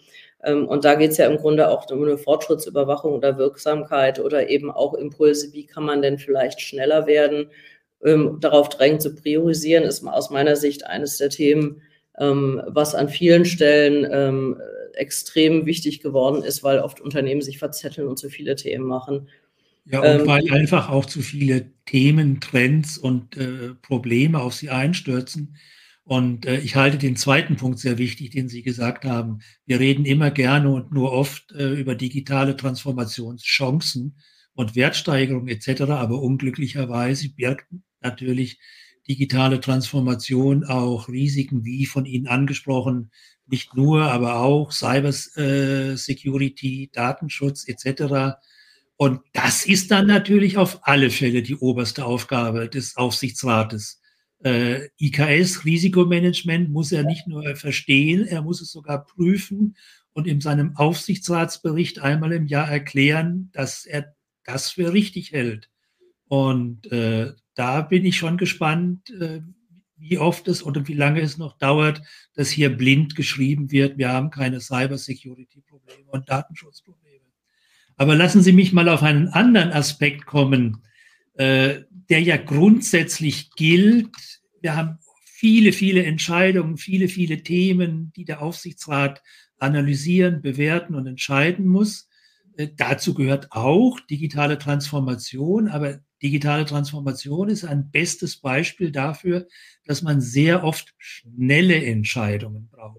B: Ähm, und da geht es ja im Grunde auch um eine Fortschrittsüberwachung oder Wirksamkeit oder eben auch Impulse, wie kann man denn vielleicht schneller werden. Ähm, darauf drängt zu priorisieren, ist aus meiner Sicht eines der Themen, ähm, was an vielen Stellen ähm, extrem wichtig geworden ist, weil oft Unternehmen sich verzetteln und zu viele Themen machen.
A: Ja, und ähm, weil einfach auch zu viele Themen, Trends und äh, Probleme auf sie einstürzen. Und äh, ich halte den zweiten Punkt sehr wichtig, den Sie gesagt haben. Wir reden immer gerne und nur oft äh, über digitale Transformationschancen und Wertsteigerung etc. Aber unglücklicherweise birgt natürlich digitale Transformation auch Risiken, wie von Ihnen angesprochen, nicht nur, aber auch Cyber äh, Security, Datenschutz etc. Und das ist dann natürlich auf alle Fälle die oberste Aufgabe des Aufsichtsrates. Äh, IKS, Risikomanagement, muss er nicht nur verstehen, er muss es sogar prüfen und in seinem Aufsichtsratsbericht einmal im Jahr erklären, dass er das für richtig hält. Und äh, da bin ich schon gespannt, äh, wie oft es oder wie lange es noch dauert, dass hier blind geschrieben wird, wir haben keine Cybersecurity-Probleme und Datenschutzprobleme. Aber lassen Sie mich mal auf einen anderen Aspekt kommen, äh, der ja grundsätzlich gilt. Wir haben viele, viele Entscheidungen, viele, viele Themen, die der Aufsichtsrat analysieren, bewerten und entscheiden muss. Äh, dazu gehört auch digitale Transformation, aber digitale Transformation ist ein bestes Beispiel dafür, dass man sehr oft schnelle Entscheidungen braucht.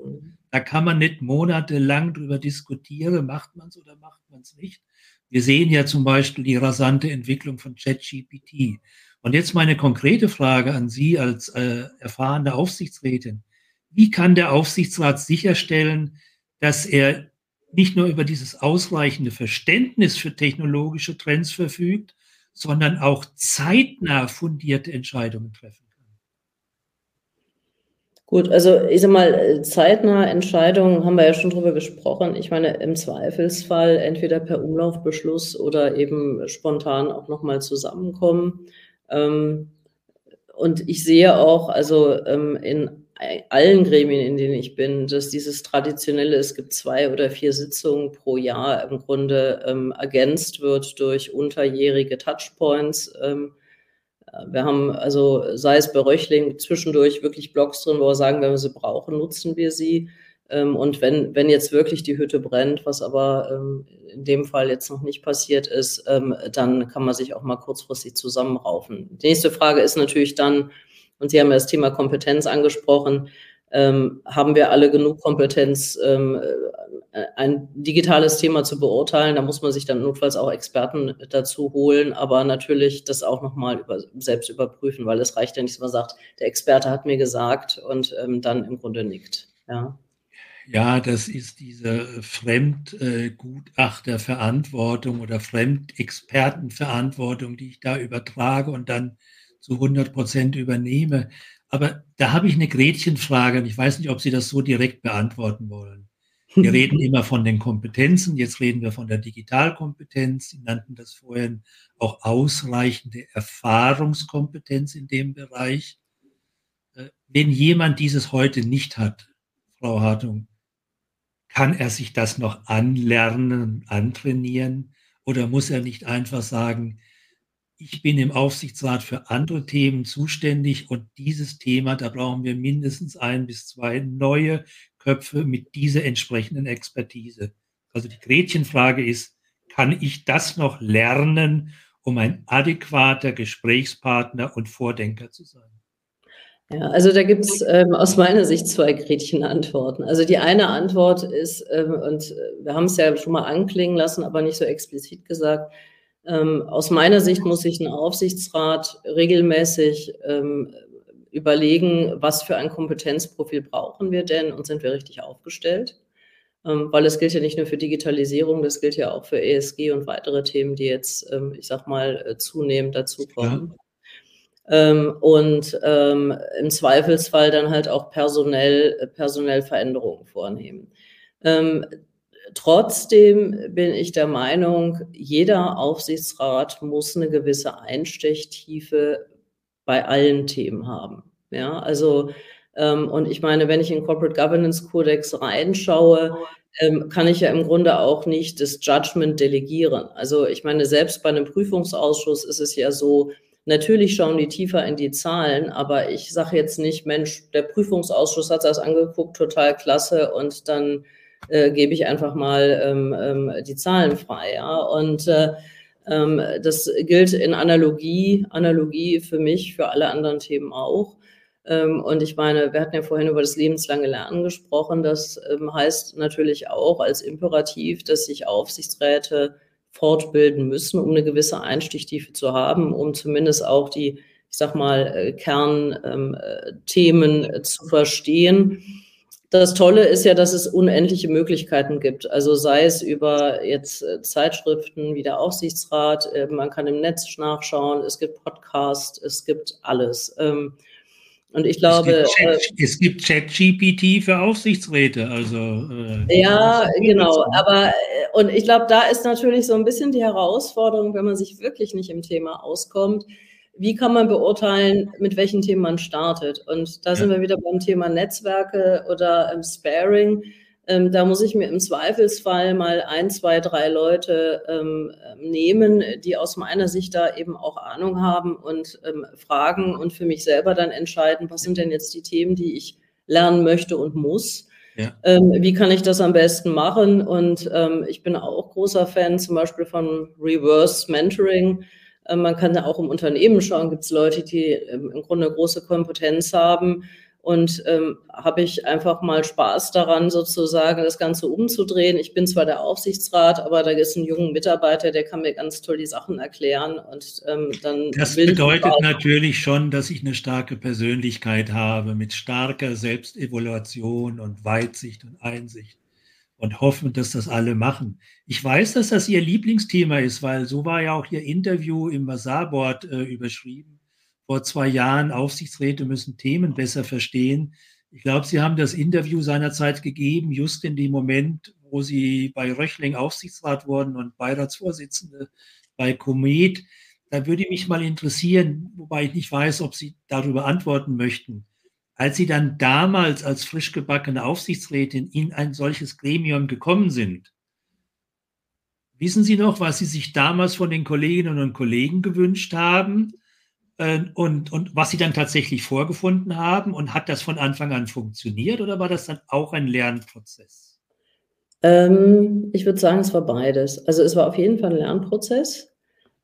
A: Da kann man nicht monatelang drüber diskutieren, macht man es oder macht man es nicht. Wir sehen ja zum Beispiel die rasante Entwicklung von ChatGPT. Und jetzt meine konkrete Frage an Sie als äh, erfahrene Aufsichtsrätin. Wie kann der Aufsichtsrat sicherstellen, dass er nicht nur über dieses ausreichende Verständnis für technologische Trends verfügt, sondern auch zeitnah fundierte Entscheidungen treffen?
B: Gut, also ich sag mal, zeitnah Entscheidungen haben wir ja schon drüber gesprochen. Ich meine, im Zweifelsfall entweder per Umlaufbeschluss oder eben spontan auch nochmal zusammenkommen. Ähm, und ich sehe auch, also ähm, in allen Gremien, in denen ich bin, dass dieses traditionelle, es gibt zwei oder vier Sitzungen pro Jahr im Grunde ähm, ergänzt wird durch unterjährige Touchpoints wir haben also, sei es bei Röchling, zwischendurch wirklich Blogs drin, wo wir sagen, wenn wir sie brauchen, nutzen wir sie. Ähm, und wenn, wenn jetzt wirklich die Hütte brennt, was aber ähm, in dem Fall jetzt noch nicht passiert ist, ähm, dann kann man sich auch mal kurzfristig zusammenraufen. Die nächste Frage ist natürlich dann, und Sie haben ja das Thema Kompetenz angesprochen, ähm, haben wir alle genug Kompetenz, ähm, äh, ein digitales Thema zu beurteilen. Da muss man sich dann notfalls auch Experten dazu holen, aber natürlich das auch nochmal über, selbst überprüfen, weil es reicht ja nicht, dass man sagt, der Experte hat mir gesagt und ähm, dann im Grunde nickt. Ja.
A: Ja, das ist diese Fremdgutachterverantwortung oder Fremdexpertenverantwortung, die ich da übertrage und dann zu 100 Prozent übernehme. Aber da habe ich eine Gretchenfrage und ich weiß nicht, ob Sie das so direkt beantworten wollen. Wir reden immer von den Kompetenzen, jetzt reden wir von der Digitalkompetenz. Sie nannten das vorhin auch ausreichende Erfahrungskompetenz in dem Bereich. Äh, wenn jemand dieses heute nicht hat, Frau Hartung, kann er sich das noch anlernen, antrainieren? Oder muss er nicht einfach sagen, ich bin im Aufsichtsrat für andere Themen zuständig und dieses Thema, da brauchen wir mindestens ein bis zwei neue Köpfe mit dieser entsprechenden Expertise. Also die Gretchenfrage ist, kann ich das noch lernen, um ein adäquater Gesprächspartner und Vordenker zu sein?
B: Ja, also da gibt es ähm, aus meiner Sicht zwei Gretchen-Antworten. Also die eine Antwort ist, ähm, und wir haben es ja schon mal anklingen lassen, aber nicht so explizit gesagt, ähm, aus meiner Sicht muss sich ein Aufsichtsrat regelmäßig ähm, überlegen, was für ein Kompetenzprofil brauchen wir denn und sind wir richtig aufgestellt? Ähm, weil es gilt ja nicht nur für Digitalisierung, das gilt ja auch für ESG und weitere Themen, die jetzt, ähm, ich sag mal, äh, zunehmend dazukommen. Ja. Ähm, und ähm, im Zweifelsfall dann halt auch personell, äh, personell Veränderungen vornehmen. Trotzdem bin ich der Meinung, jeder Aufsichtsrat muss eine gewisse Einstechtiefe bei allen Themen haben. Ja, also ähm, und ich meine, wenn ich in Corporate Governance Codex reinschaue, ähm, kann ich ja im Grunde auch nicht das Judgment delegieren. Also ich meine, selbst bei einem Prüfungsausschuss ist es ja so, natürlich schauen die tiefer in die Zahlen, aber ich sage jetzt nicht, Mensch, der Prüfungsausschuss hat das angeguckt, total klasse und dann äh, gebe ich einfach mal ähm, ähm, die Zahlen frei. Ja? Und äh, ähm, das gilt in Analogie, Analogie für mich, für alle anderen Themen auch. Ähm, und ich meine, wir hatten ja vorhin über das lebenslange Lernen gesprochen. Das ähm, heißt natürlich auch als Imperativ, dass sich Aufsichtsräte fortbilden müssen, um eine gewisse Einstichtiefe zu haben, um zumindest auch die, ich sag mal, äh, Kernthemen äh, zu verstehen. Das Tolle ist ja, dass es unendliche Möglichkeiten gibt. Also sei es über jetzt äh, Zeitschriften wie der Aufsichtsrat, man kann im Netz nachschauen, es gibt Podcasts, es gibt alles. Und ich glaube.
A: Es gibt ChatGPT äh, für Aufsichtsräte, also.
B: Äh, ja, genau. Aber, äh, und ich glaube, da ist natürlich so ein bisschen die Herausforderung, wenn man sich wirklich nicht im Thema auskommt. Wie kann man beurteilen, mit welchen Themen man startet? Und da ja. sind wir wieder beim Thema Netzwerke oder ähm, Sparing ähm, da muss ich mir im Zweifelsfall mal ein, zwei, drei Leute ähm, nehmen, die aus meiner Sicht da eben auch Ahnung haben und ähm, fragen und für mich selber dann entscheiden, was sind denn jetzt die Themen, die ich lernen möchte und muss. Ja. Ähm, wie kann ich das am besten machen? Und ähm, ich bin auch großer Fan zum Beispiel von Reverse Mentoring. Ähm, man kann da auch im Unternehmen schauen, gibt es Leute, die im Grunde große Kompetenz haben und ähm, habe ich einfach mal Spaß daran, sozusagen das Ganze umzudrehen. Ich bin zwar der Aufsichtsrat, aber da ist ein junger Mitarbeiter, der kann mir ganz toll die Sachen erklären. Und ähm, dann
A: das bedeutet natürlich schon, dass ich eine starke Persönlichkeit habe mit starker Selbstevaluation und Weitsicht und Einsicht und hoffen, dass das alle machen. Ich weiß, dass das Ihr Lieblingsthema ist, weil so war ja auch Ihr Interview im Bazaar-Board äh, überschrieben vor zwei Jahren, Aufsichtsräte müssen Themen besser verstehen. Ich glaube, Sie haben das Interview seinerzeit gegeben, just in dem Moment, wo Sie bei Röchling Aufsichtsrat wurden und Beiratsvorsitzende bei Komet. Da würde mich mal interessieren, wobei ich nicht weiß, ob Sie darüber antworten möchten. Als Sie dann damals als frisch gebackene Aufsichtsrätin in ein solches Gremium gekommen sind, wissen Sie noch, was Sie sich damals von den Kolleginnen und Kollegen gewünscht haben? äh, und, und was Sie dann tatsächlich vorgefunden haben und hat das von Anfang an funktioniert oder war das dann auch ein Lernprozess?
B: Ähm, ich würde sagen, es war beides. Also es war auf jeden Fall ein Lernprozess.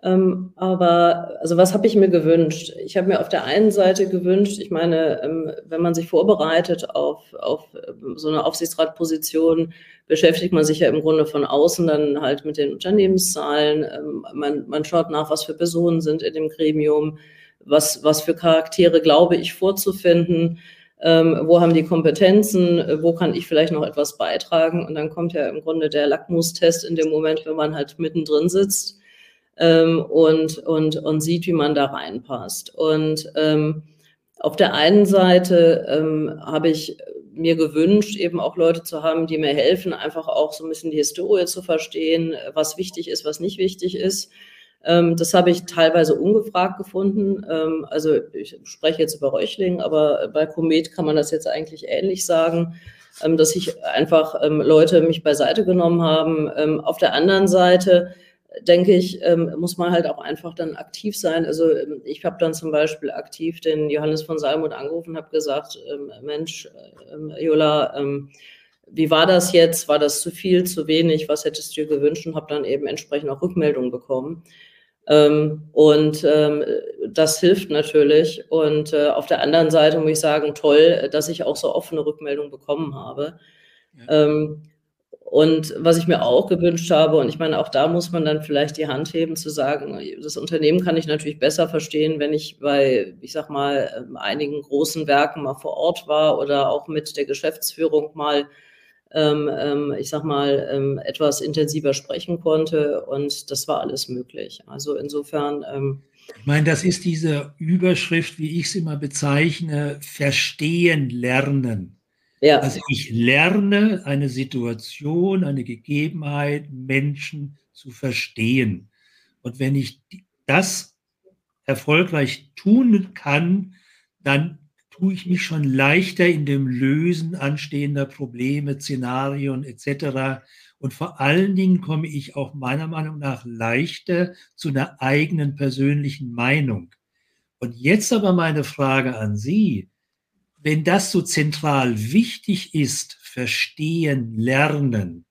B: Ähm, aber also was habe ich mir gewünscht? Ich habe mir auf der einen Seite gewünscht, ich meine, ähm, wenn man sich vorbereitet auf, auf ähm, so eine Aufsichtsratposition, beschäftigt man sich ja im Grunde von außen dann halt mit den Unternehmenszahlen. Ähm, man, man schaut nach, was für Personen sind in dem Gremium was, was für Charaktere glaube ich vorzufinden, ähm, wo haben die Kompetenzen, wo kann ich vielleicht noch etwas beitragen. Und dann kommt ja im Grunde der Lackmustest in dem Moment, wenn man halt mittendrin sitzt ähm, und, und, und sieht, wie man da reinpasst. Und ähm, auf der einen Seite ähm, habe ich mir gewünscht, eben auch Leute zu haben, die mir helfen, einfach auch so ein bisschen die Historie zu verstehen, was wichtig ist, was nicht wichtig ist. Ähm, das habe ich teilweise ungefragt gefunden. Ähm, also ich spreche jetzt über Röchling, aber bei Komet kann man das jetzt eigentlich ähnlich sagen, ähm, dass sich einfach Leute mich beiseite genommen haben. Auf der anderen Seite denke ich, ähm, muss man halt auch einfach dann aktiv sein. Also ähm, ich habe dann zum Beispiel aktiv den Johannes von Salmuth angerufen und habe gesagt, ähm, Mensch, äh, Jola, ähm, wie war das jetzt? War das zu viel, zu wenig? Was hättest du dir gewünscht? Und habe dann eben entsprechend auch Rückmeldungen bekommen. Ähm, und ähm, das hilft natürlich. Und äh, auf der anderen Seite muss ich sagen, toll, dass ich auch so offene Rückmeldungen bekommen habe. Ja. Und was ich mir auch gewünscht habe, und ich meine, auch da muss man dann vielleicht die Hand heben, zu sagen, das Unternehmen kann ich natürlich besser verstehen, wenn ich bei, ich sag mal, ähm, einigen großen Werken mal vor Ort war oder auch mit der Geschäftsführung mal, ähm, ähm, ich sag mal, ähm, etwas intensiver sprechen konnte. Und das war alles möglich. Also insofern. Ähm,
A: ich meine, das ist diese Überschrift, wie ich es immer bezeichne, verstehen, lernen. Ja. Also ich lerne eine Situation, eine Gegebenheit, Menschen zu verstehen. Und wenn ich das erfolgreich tun kann, dann tue ich mich schon leichter in dem Lösen anstehender Probleme, Szenarien etc. Und vor allen Dingen komme ich auch meiner Meinung nach leichter zu einer eigenen persönlichen Meinung. Und jetzt aber meine Frage an Sie wenn das so zentral wichtig ist, verstehen, lernen,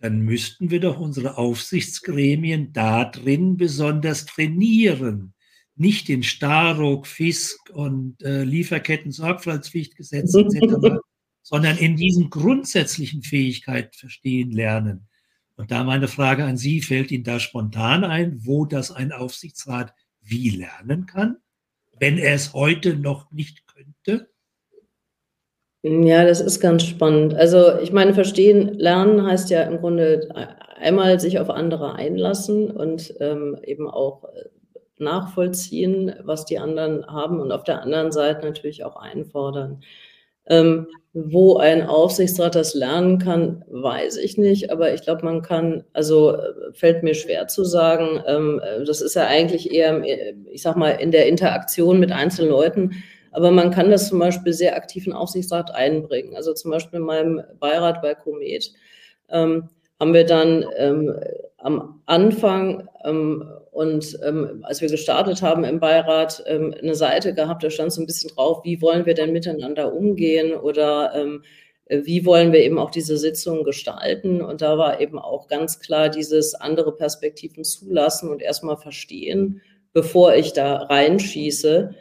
A: dann müssten wir doch unsere Aufsichtsgremien da drin besonders trainieren. Nicht in Staruk, Fisk und äh, Lieferketten-Sorgfaltspflichtgesetz etc., sondern in diesen grundsätzlichen Fähigkeiten verstehen, lernen. Und da meine Frage an Sie, fällt Ihnen da spontan ein, wo das ein Aufsichtsrat wie lernen kann, wenn er es heute noch nicht könnte?
B: Ja, das ist ganz spannend. Also ich meine, verstehen, lernen heißt ja im Grunde einmal sich auf andere einlassen und ähm, eben auch äh, nachvollziehen, was die anderen haben und auf der anderen Seite natürlich auch einfordern. Ähm, wo ein Aufsichtsrat das lernen kann, weiß ich nicht, aber ich glaube, man kann, also äh, fällt mir schwer zu sagen, ähm, äh, das ist ja eigentlich eher, ich sag mal, in der Interaktion mit einzelnen Leuten aber man kann das zum Beispiel sehr aktiv in Aufsichtsrat einbringen. Also zum Beispiel in meinem Beirat bei Comet ähm, haben wir dann ähm, am Anfang ähm, und ähm, als wir gestartet haben im Beirat ähm, eine Seite gehabt, da stand so ein bisschen drauf, wie wollen wir denn miteinander umgehen oder ähm, wie wollen wir eben auch diese Sitzung gestalten. Und da war eben auch ganz klar dieses andere Perspektiven zulassen und erstmal verstehen, bevor ich da reinschieße.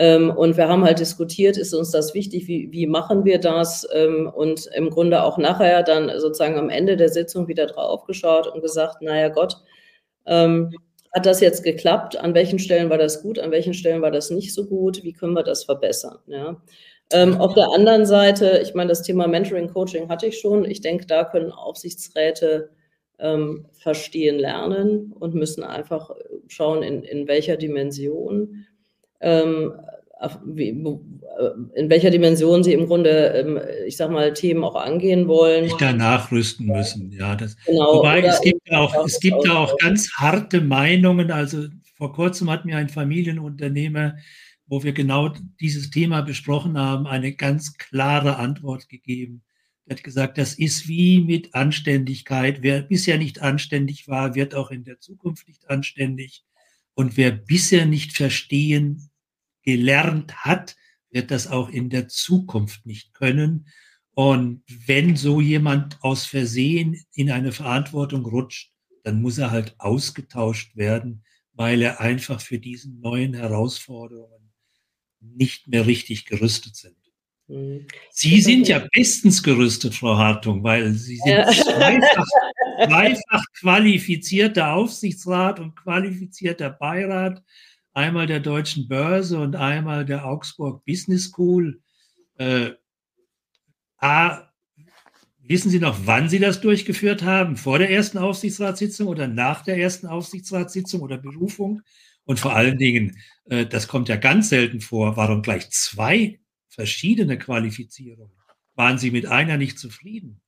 B: Ähm, und wir haben halt diskutiert, ist uns das wichtig, wie, wie machen wir das? Ähm, und im Grunde auch nachher dann sozusagen am Ende der Sitzung wieder drauf geschaut und gesagt, naja Gott, ähm, hat das jetzt geklappt? An welchen Stellen war das gut? An welchen Stellen war das nicht so gut? Wie können wir das verbessern? Ja. Ähm, auf der anderen Seite, ich meine, das Thema Mentoring, Coaching hatte ich schon. Ich denke, da können Aufsichtsräte ähm, verstehen lernen und müssen einfach schauen, in, in welcher Dimension in welcher Dimension sie im Grunde, ähm, ich sag mal, Themen auch angehen wollen.
A: Nicht da nachrüsten müssen, ja. Das, genau, wobei es gibt auch, es gibt da auch ganz harte Meinungen. Also vor kurzem hat mir ein Familienunternehmer, wo wir genau dieses Thema besprochen haben, eine ganz klare Antwort gegeben. Er hat gesagt, das ist wie mit Anständigkeit. Wer bisher nicht anständig war, wird auch in der Zukunft nicht anständig. Und wer bisher nicht verstehen gelernt hat, wird das auch in der Zukunft nicht können. Und wenn so jemand aus Versehen in eine Verantwortung rutscht, dann muss er halt ausgetauscht werden, weil er einfach für diese neuen Herausforderungen nicht mehr richtig gerüstet sind. Mhm. Sie sind ja bestens gerüstet, Frau Hartung, weil Sie sind ja. zweifach, zweifach qualifizierter Aufsichtsrat und qualifizierter Beirat, einmal der Deutschen Börse und einmal der Augsburg Business School. Äh, A, wissen Sie noch, wann Sie das durchgeführt haben? Vor der ersten Aufsichtsratssitzung oder nach der ersten Aufsichtsratssitzung oder Berufung? Und vor allen Dingen, äh, das kommt ja ganz selten vor, warum gleich zwei verschiedene Qualifizierungen? Waren Sie mit einer nicht zufrieden?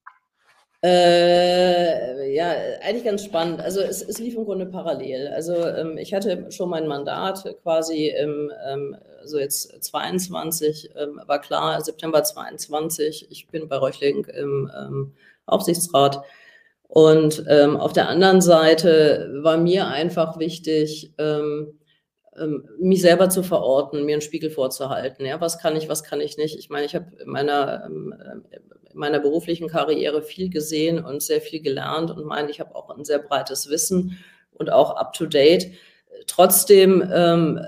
B: Äh, ja, eigentlich ganz spannend. Also es, es lief im Grunde parallel. Also ähm, ich hatte schon mein Mandat quasi im, ähm, also jetzt 22, ähm, war klar, September 22, ich bin bei Reuchling im ähm, Aufsichtsrat. Und ähm, auf der anderen Seite war mir einfach wichtig, ähm, mich selber zu verorten, mir einen Spiegel vorzuhalten. Ja, was kann ich, was kann ich nicht? Ich meine, ich habe in meiner, ähm, in meiner beruflichen Karriere viel gesehen und sehr viel gelernt und meine, ich habe auch ein sehr breites Wissen und auch up to date. Trotzdem, ähm,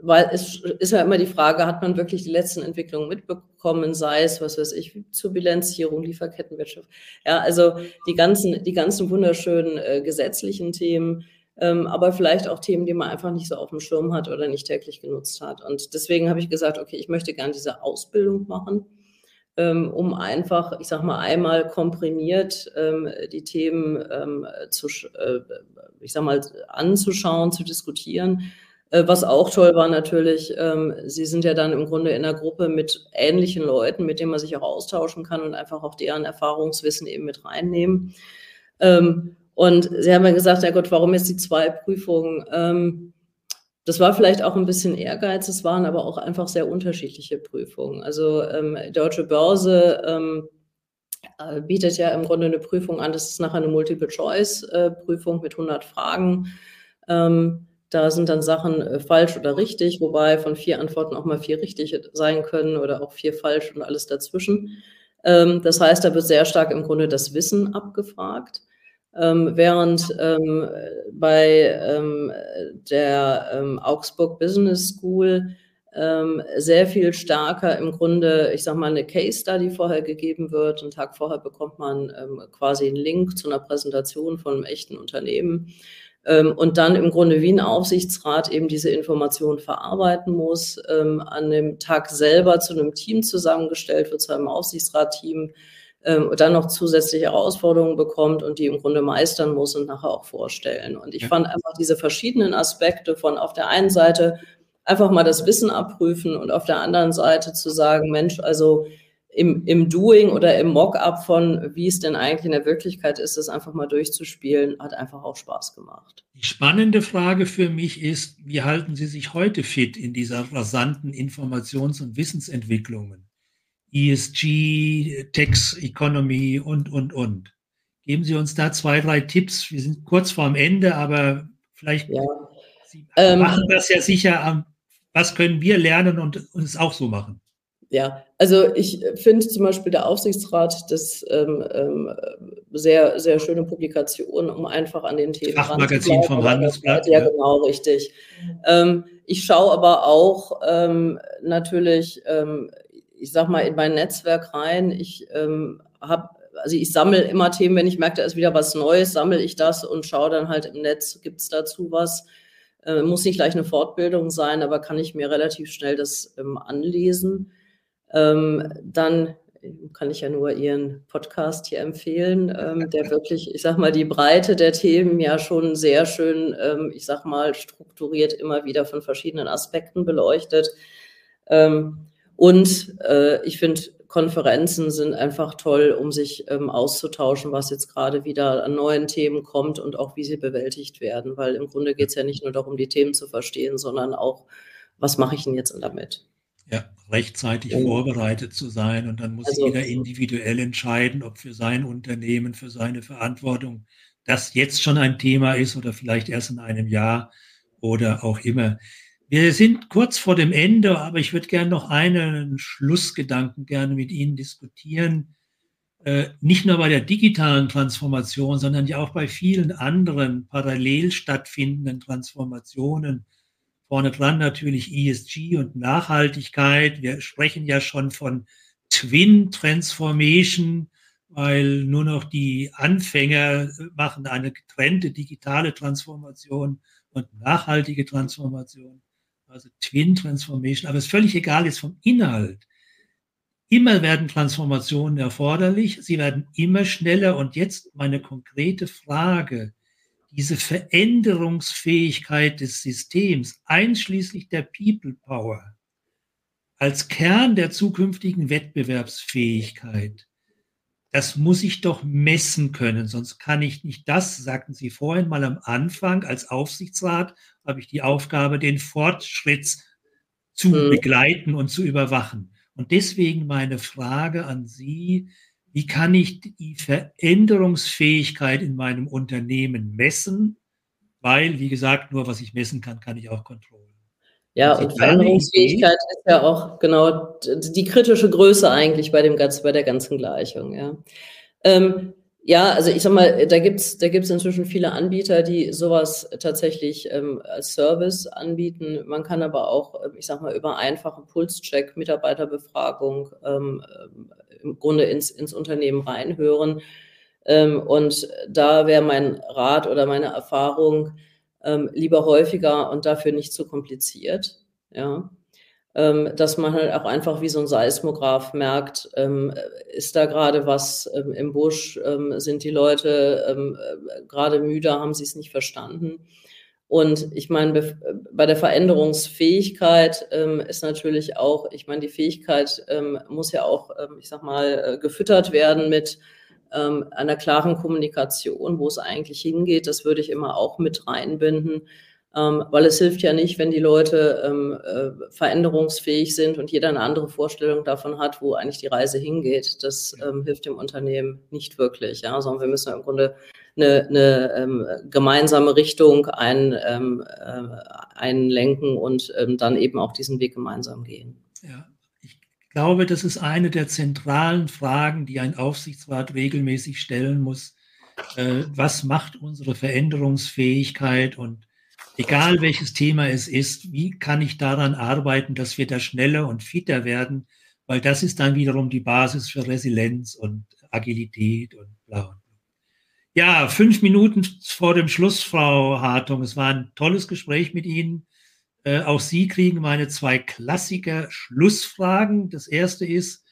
B: weil es ist ja immer die Frage, hat man wirklich die letzten Entwicklungen mitbekommen, sei es, was weiß ich, zur Bilanzierung, Lieferkettenwirtschaft. Ja, also die ganzen, die ganzen wunderschönen äh, gesetzlichen Themen, ähm, aber vielleicht auch Themen, die man einfach nicht so auf dem Schirm hat oder nicht täglich genutzt hat. Und deswegen habe ich gesagt, okay, ich möchte gerne diese Ausbildung machen, ähm, um einfach, ich sage mal, einmal komprimiert ähm, die Themen ähm, zu, äh, ich sag mal, anzuschauen, zu diskutieren. Äh, was auch toll war natürlich, ähm, Sie sind ja dann im Grunde in einer Gruppe mit ähnlichen Leuten, mit denen man sich auch austauschen kann und einfach auch deren Erfahrungswissen eben mit reinnehmen. Ähm, und sie haben ja gesagt, ja Gott, warum jetzt die zwei Prüfungen? Ähm, das war vielleicht auch ein bisschen Ehrgeiz, es waren aber auch einfach sehr unterschiedliche Prüfungen. Also ähm, Deutsche Börse ähm, äh, bietet ja im Grunde eine Prüfung an, das ist nachher eine Multiple-Choice-Prüfung mit 100 Fragen. Ähm, da sind dann Sachen äh, falsch oder richtig, wobei von vier Antworten auch mal vier richtig sein können oder auch vier falsch und alles dazwischen. Ähm, das heißt, da wird sehr stark im Grunde das Wissen abgefragt. Ähm, während ähm, bei ähm, der ähm, Augsburg Business School ähm, sehr viel stärker im Grunde, ich sage mal, eine Case Study vorher gegeben wird. Einen Tag vorher bekommt man ähm, quasi einen Link zu einer Präsentation von einem echten Unternehmen und dann im Grunde wie ein Aufsichtsrat eben diese Information verarbeiten muss, an dem Tag selber zu einem Team zusammengestellt wird, zu einem Aufsichtsratteam, ähm, und dann noch zusätzliche Herausforderungen bekommt und die im Grunde meistern muss und nachher auch vorstellen. Und ich ja. fand einfach diese verschiedenen Aspekte von auf der einen Seite einfach mal das Wissen abprüfen und auf der anderen Seite zu sagen, Mensch, also im, im Doing oder im Mock-up von, wie es denn eigentlich in der Wirklichkeit ist, das einfach mal durchzuspielen, hat einfach auch Spaß gemacht.
A: Die spannende Frage für mich ist, wie halten Sie sich heute fit in dieser rasanten Informations- und Wissensentwicklungen? ESG, Tax Economy und, und, und. Geben Sie uns da zwei, drei Tipps. Wir sind kurz vor dem Ende, aber vielleicht ja. Sie ähm, machen das ja sicher was können wir lernen und uns auch so machen?
B: Ja, also ich finde zum Beispiel der Aufsichtsrat das ähm, ähm, sehr, sehr schöne Publikation, um einfach an den Themen
A: Fachmagazin vom Handelsblatt.
B: Ja, ja, genau, richtig. Ähm, ich schaue aber auch ähm, natürlich ähm, ich sag mal, in mein Netzwerk rein. Ich ähm, habe, also ich sammle immer Themen, wenn ich merke, da ist wieder was Neues, sammle ich das und schaue dann halt im Netz, gibt es dazu was. Äh, muss nicht gleich eine Fortbildung sein, aber kann ich mir relativ schnell das ähm, anlesen. Ähm, dann kann ich ja nur Ihren Podcast hier empfehlen, ähm, der wirklich, ich sag mal, die Breite der Themen ja schon sehr schön, ähm, ich sag mal, strukturiert immer wieder von verschiedenen Aspekten beleuchtet. Ähm, und äh, ich finde, Konferenzen sind einfach toll, um sich ähm, auszutauschen, was jetzt gerade wieder an neuen Themen kommt und auch wie sie bewältigt werden. Weil im Grunde geht es ja nicht nur darum, die Themen zu verstehen, sondern auch, was mache ich denn jetzt damit?
A: Ja, rechtzeitig ja. vorbereitet zu sein und dann muss also, jeder individuell entscheiden, ob für sein Unternehmen, für seine Verantwortung das jetzt schon ein Thema ist oder vielleicht erst in einem Jahr oder auch immer. Wir sind kurz vor dem Ende, aber ich würde gerne noch einen Schlussgedanken gerne mit Ihnen diskutieren. Äh, nicht nur bei der digitalen Transformation, sondern ja auch bei vielen anderen parallel stattfindenden Transformationen. Vorne dran natürlich ESG und Nachhaltigkeit. Wir sprechen ja schon von Twin Transformation, weil nur noch die Anfänger machen eine getrennte digitale Transformation und nachhaltige Transformation also Twin Transformation, aber es ist völlig egal ist vom Inhalt. Immer werden Transformationen erforderlich, sie werden immer schneller und jetzt meine konkrete Frage, diese Veränderungsfähigkeit des Systems, einschließlich der People Power, als Kern der zukünftigen Wettbewerbsfähigkeit, das muss ich doch messen können, sonst kann ich nicht das, sagten Sie vorhin mal am Anfang, als Aufsichtsrat habe ich die Aufgabe, den Fortschritt zu mhm. begleiten und zu überwachen. Und deswegen meine Frage an Sie, wie kann ich die Veränderungsfähigkeit in meinem Unternehmen messen? Weil, wie gesagt, nur was ich messen kann, kann ich auch kontrollieren.
B: Ja, und Veränderungsfähigkeit ist ja auch genau die kritische Größe eigentlich bei dem ganzen, bei der ganzen Gleichung, ja. Ähm, ja, also ich sag mal, da gibt's da gibt's inzwischen viele Anbieter, die sowas tatsächlich ähm, als Service anbieten. Man kann aber auch, ähm, ich sag mal, über einfache Pulscheck, Mitarbeiterbefragung ähm, im Grunde ins, ins Unternehmen reinhören. Ähm, und da wäre mein Rat oder meine Erfahrung, ähm, lieber häufiger und dafür nicht zu kompliziert. Ja. Ähm, dass man halt auch einfach wie so ein Seismograph merkt, ähm, ist da gerade was ähm, im Busch, ähm, sind die Leute ähm, äh, gerade müde, haben sie es nicht verstanden. Und ich meine, bei der Veränderungsfähigkeit ähm, ist natürlich auch, ich meine, die Fähigkeit muss ja auch, ich sag mal, äh, gefüttert werden mit ähm, einer klaren Kommunikation, wo es eigentlich hingeht. Das würde ich immer auch mit reinbinden, ähm, weil es hilft ja nicht, wenn die Leute ähm, äh, veränderungsfähig sind und jeder eine andere Vorstellung davon hat, wo eigentlich die Reise hingeht. Das ähm, hilft dem Unternehmen nicht wirklich, ja, sondern wir müssen im Grunde eine, eine ähm, gemeinsame Richtung ein, ähm, äh, einlenken und ähm, dann eben auch diesen Weg gemeinsam gehen.
A: Ja, glaube, das ist eine der zentralen Fragen, die ein Aufsichtsrat regelmäßig stellen muss. Äh, was macht unsere Veränderungsfähigkeit und egal welches Thema es ist, wie kann ich daran arbeiten, dass wir da schneller und fitter werden, weil das ist dann wiederum die Basis für Resilienz und Agilität und bla. Ja, fünf Minuten vor dem Schluss, Frau Hartung. Es war ein tolles Gespräch mit Ihnen. Äh, auch Sie kriegen meine zwei Klassiker-Schlussfragen. Das erste ist,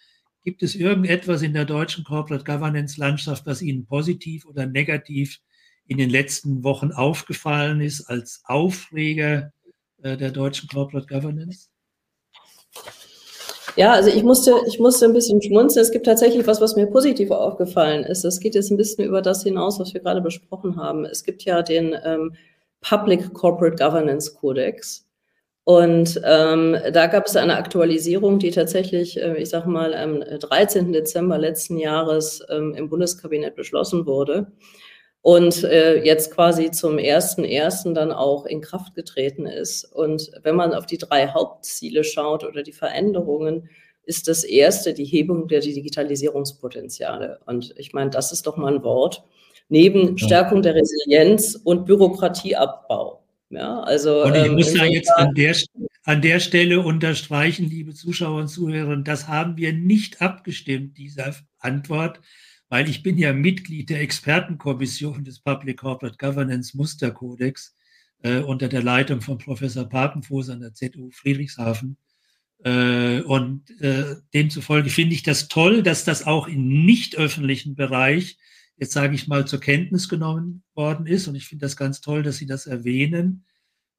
A: gibt es irgendetwas in der deutschen Corporate Governance-Landschaft, was Ihnen positiv oder negativ in den letzten Wochen aufgefallen ist als Aufreger äh, der deutschen Corporate Governance?
B: Ja, also ich musste, ich musste ein bisschen schmunzeln. Es gibt tatsächlich was, was mir positiv aufgefallen ist. Das geht jetzt ein bisschen über das hinaus, was wir gerade besprochen haben. Es gibt ja den ähm, Public Corporate Governance Codex. Und ähm, da gab es eine Aktualisierung, die tatsächlich, äh, ich sage mal, am 13. Dezember letzten Jahres ähm, im Bundeskabinett beschlossen wurde und äh, jetzt quasi zum 1.1. dann auch in Kraft getreten ist. Und wenn man auf die drei Hauptziele schaut oder die Veränderungen, ist das erste die Hebung der Digitalisierungspotenziale. Und ich meine, das ist doch mal ein Wort. Neben Stärkung der Resilienz und Bürokratieabbau. Ja, also,
A: und ich ähm, muss ja jetzt an der, an der Stelle unterstreichen, liebe Zuschauer und Zuhörer, das haben wir nicht abgestimmt, diese Antwort, weil ich bin ja Mitglied der Expertenkommission des Public Corporate Governance Musterkodex äh, unter der Leitung von Professor Papenfuß an der ZU Friedrichshafen. Äh, und äh, demzufolge finde ich das toll, dass das auch im nicht öffentlichen Bereich jetzt sage ich mal, zur Kenntnis genommen worden ist. Und ich finde das ganz toll, dass Sie das erwähnen.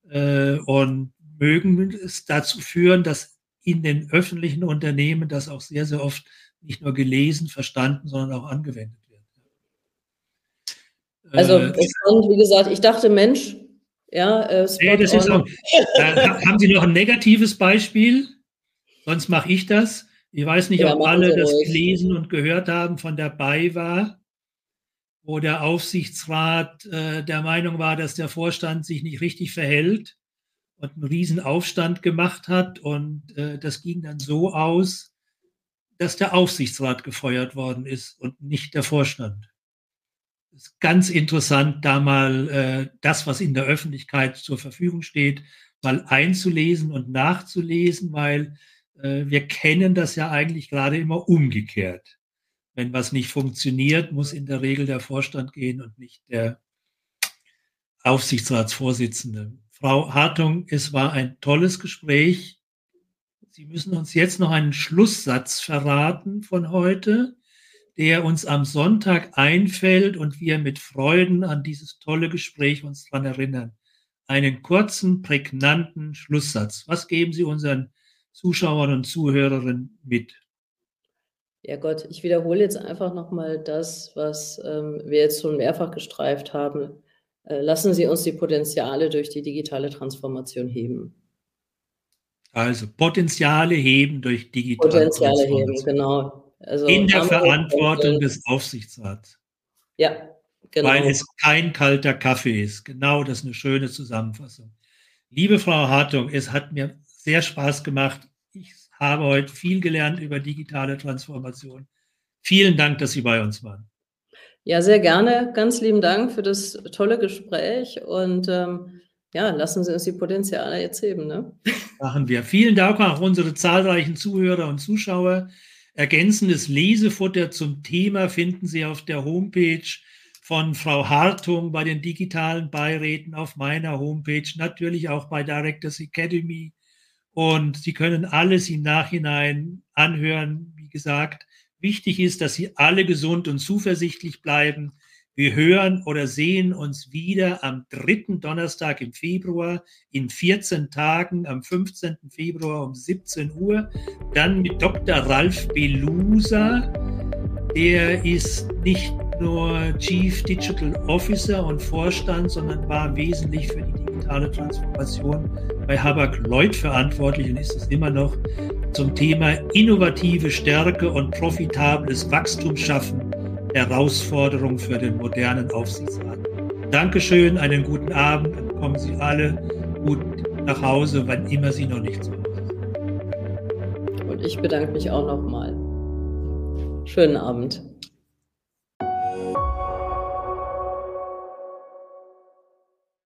A: Äh, und mögen es dazu führen, dass in den öffentlichen Unternehmen das auch sehr, sehr oft nicht nur gelesen, verstanden, sondern auch angewendet wird.
B: Also, äh, wie gesagt, ich dachte, Mensch, ja,
A: äh, nee, das ist auch, äh, haben Sie noch ein negatives Beispiel? Sonst mache ich das. Ich weiß nicht, ja, ob alle das gelesen und gehört haben von der BayWa wo der Aufsichtsrat äh, der Meinung war, dass der Vorstand sich nicht richtig verhält und einen riesen Aufstand gemacht hat. Und äh, das ging dann so aus, dass der Aufsichtsrat gefeuert worden ist und nicht der Vorstand. Das ist ganz interessant, da mal äh, das, was in der Öffentlichkeit zur Verfügung steht, mal einzulesen und nachzulesen, weil äh, wir kennen das ja eigentlich gerade immer umgekehrt wenn was nicht funktioniert, muss in der Regel der Vorstand gehen und nicht der Aufsichtsratsvorsitzende. Frau Hartung, es war ein tolles Gespräch. Sie müssen uns jetzt noch einen Schlusssatz verraten von heute, der uns am Sonntag einfällt und wir mit Freuden an dieses tolle Gespräch uns daran erinnern. Einen kurzen, prägnanten Schlusssatz. Was geben Sie unseren Zuschauern und Zuhörerinnen mit?
B: Ja Gott, ich wiederhole jetzt einfach nochmal das, was ähm, wir jetzt schon mehrfach gestreift haben. Äh, lassen Sie uns die Potenziale durch die digitale Transformation heben.
A: Also Potenziale heben durch digitale
B: Potenziale Transformation. heben, genau.
A: Also In der Verantwortung des Aufsichtsrats.
B: Ja,
A: genau. Weil es kein kalter Kaffee ist. Genau, das ist eine schöne Zusammenfassung. Liebe Frau Hartung, es hat mir sehr Spaß gemacht. Ich habe heute viel gelernt über digitale Transformation. Vielen Dank, dass Sie bei uns waren.
B: Ja, sehr gerne. Ganz lieben Dank für das tolle Gespräch und ähm, ja, lassen Sie uns die Potenziale jetzt heben. Ne?
A: Machen wir. Vielen Dank auch unsere zahlreichen Zuhörer und Zuschauer. Ergänzendes Lesefutter zum Thema finden Sie auf der Homepage von Frau Hartung bei den digitalen Beiräten auf meiner Homepage, natürlich auch bei Directors Academy. Und Sie können alles im Nachhinein anhören. Wie gesagt, Wichtig ist, dass Sie alle gesund und zuversichtlich bleiben. Wir hören oder sehen uns wieder am dritten Donnerstag im Februar in 14 Tagen am 15. Februar um 17 Uhr. Dann mit Dr. Ralf Belusa. Der ist nicht nur Chief Digital Officer und Vorstand, sondern war wesentlich für die digitale Transformation bei Habak-Lloyd verantwortlich und ist es immer noch zum Thema innovative Stärke und profitables Wachstum schaffen, Herausforderung für den modernen Aufsichtsrat. Dankeschön, einen guten Abend kommen Sie alle gut nach Hause, wann immer Sie noch nicht zu Hause
B: sind. Und ich bedanke mich auch nochmal. Schönen Abend.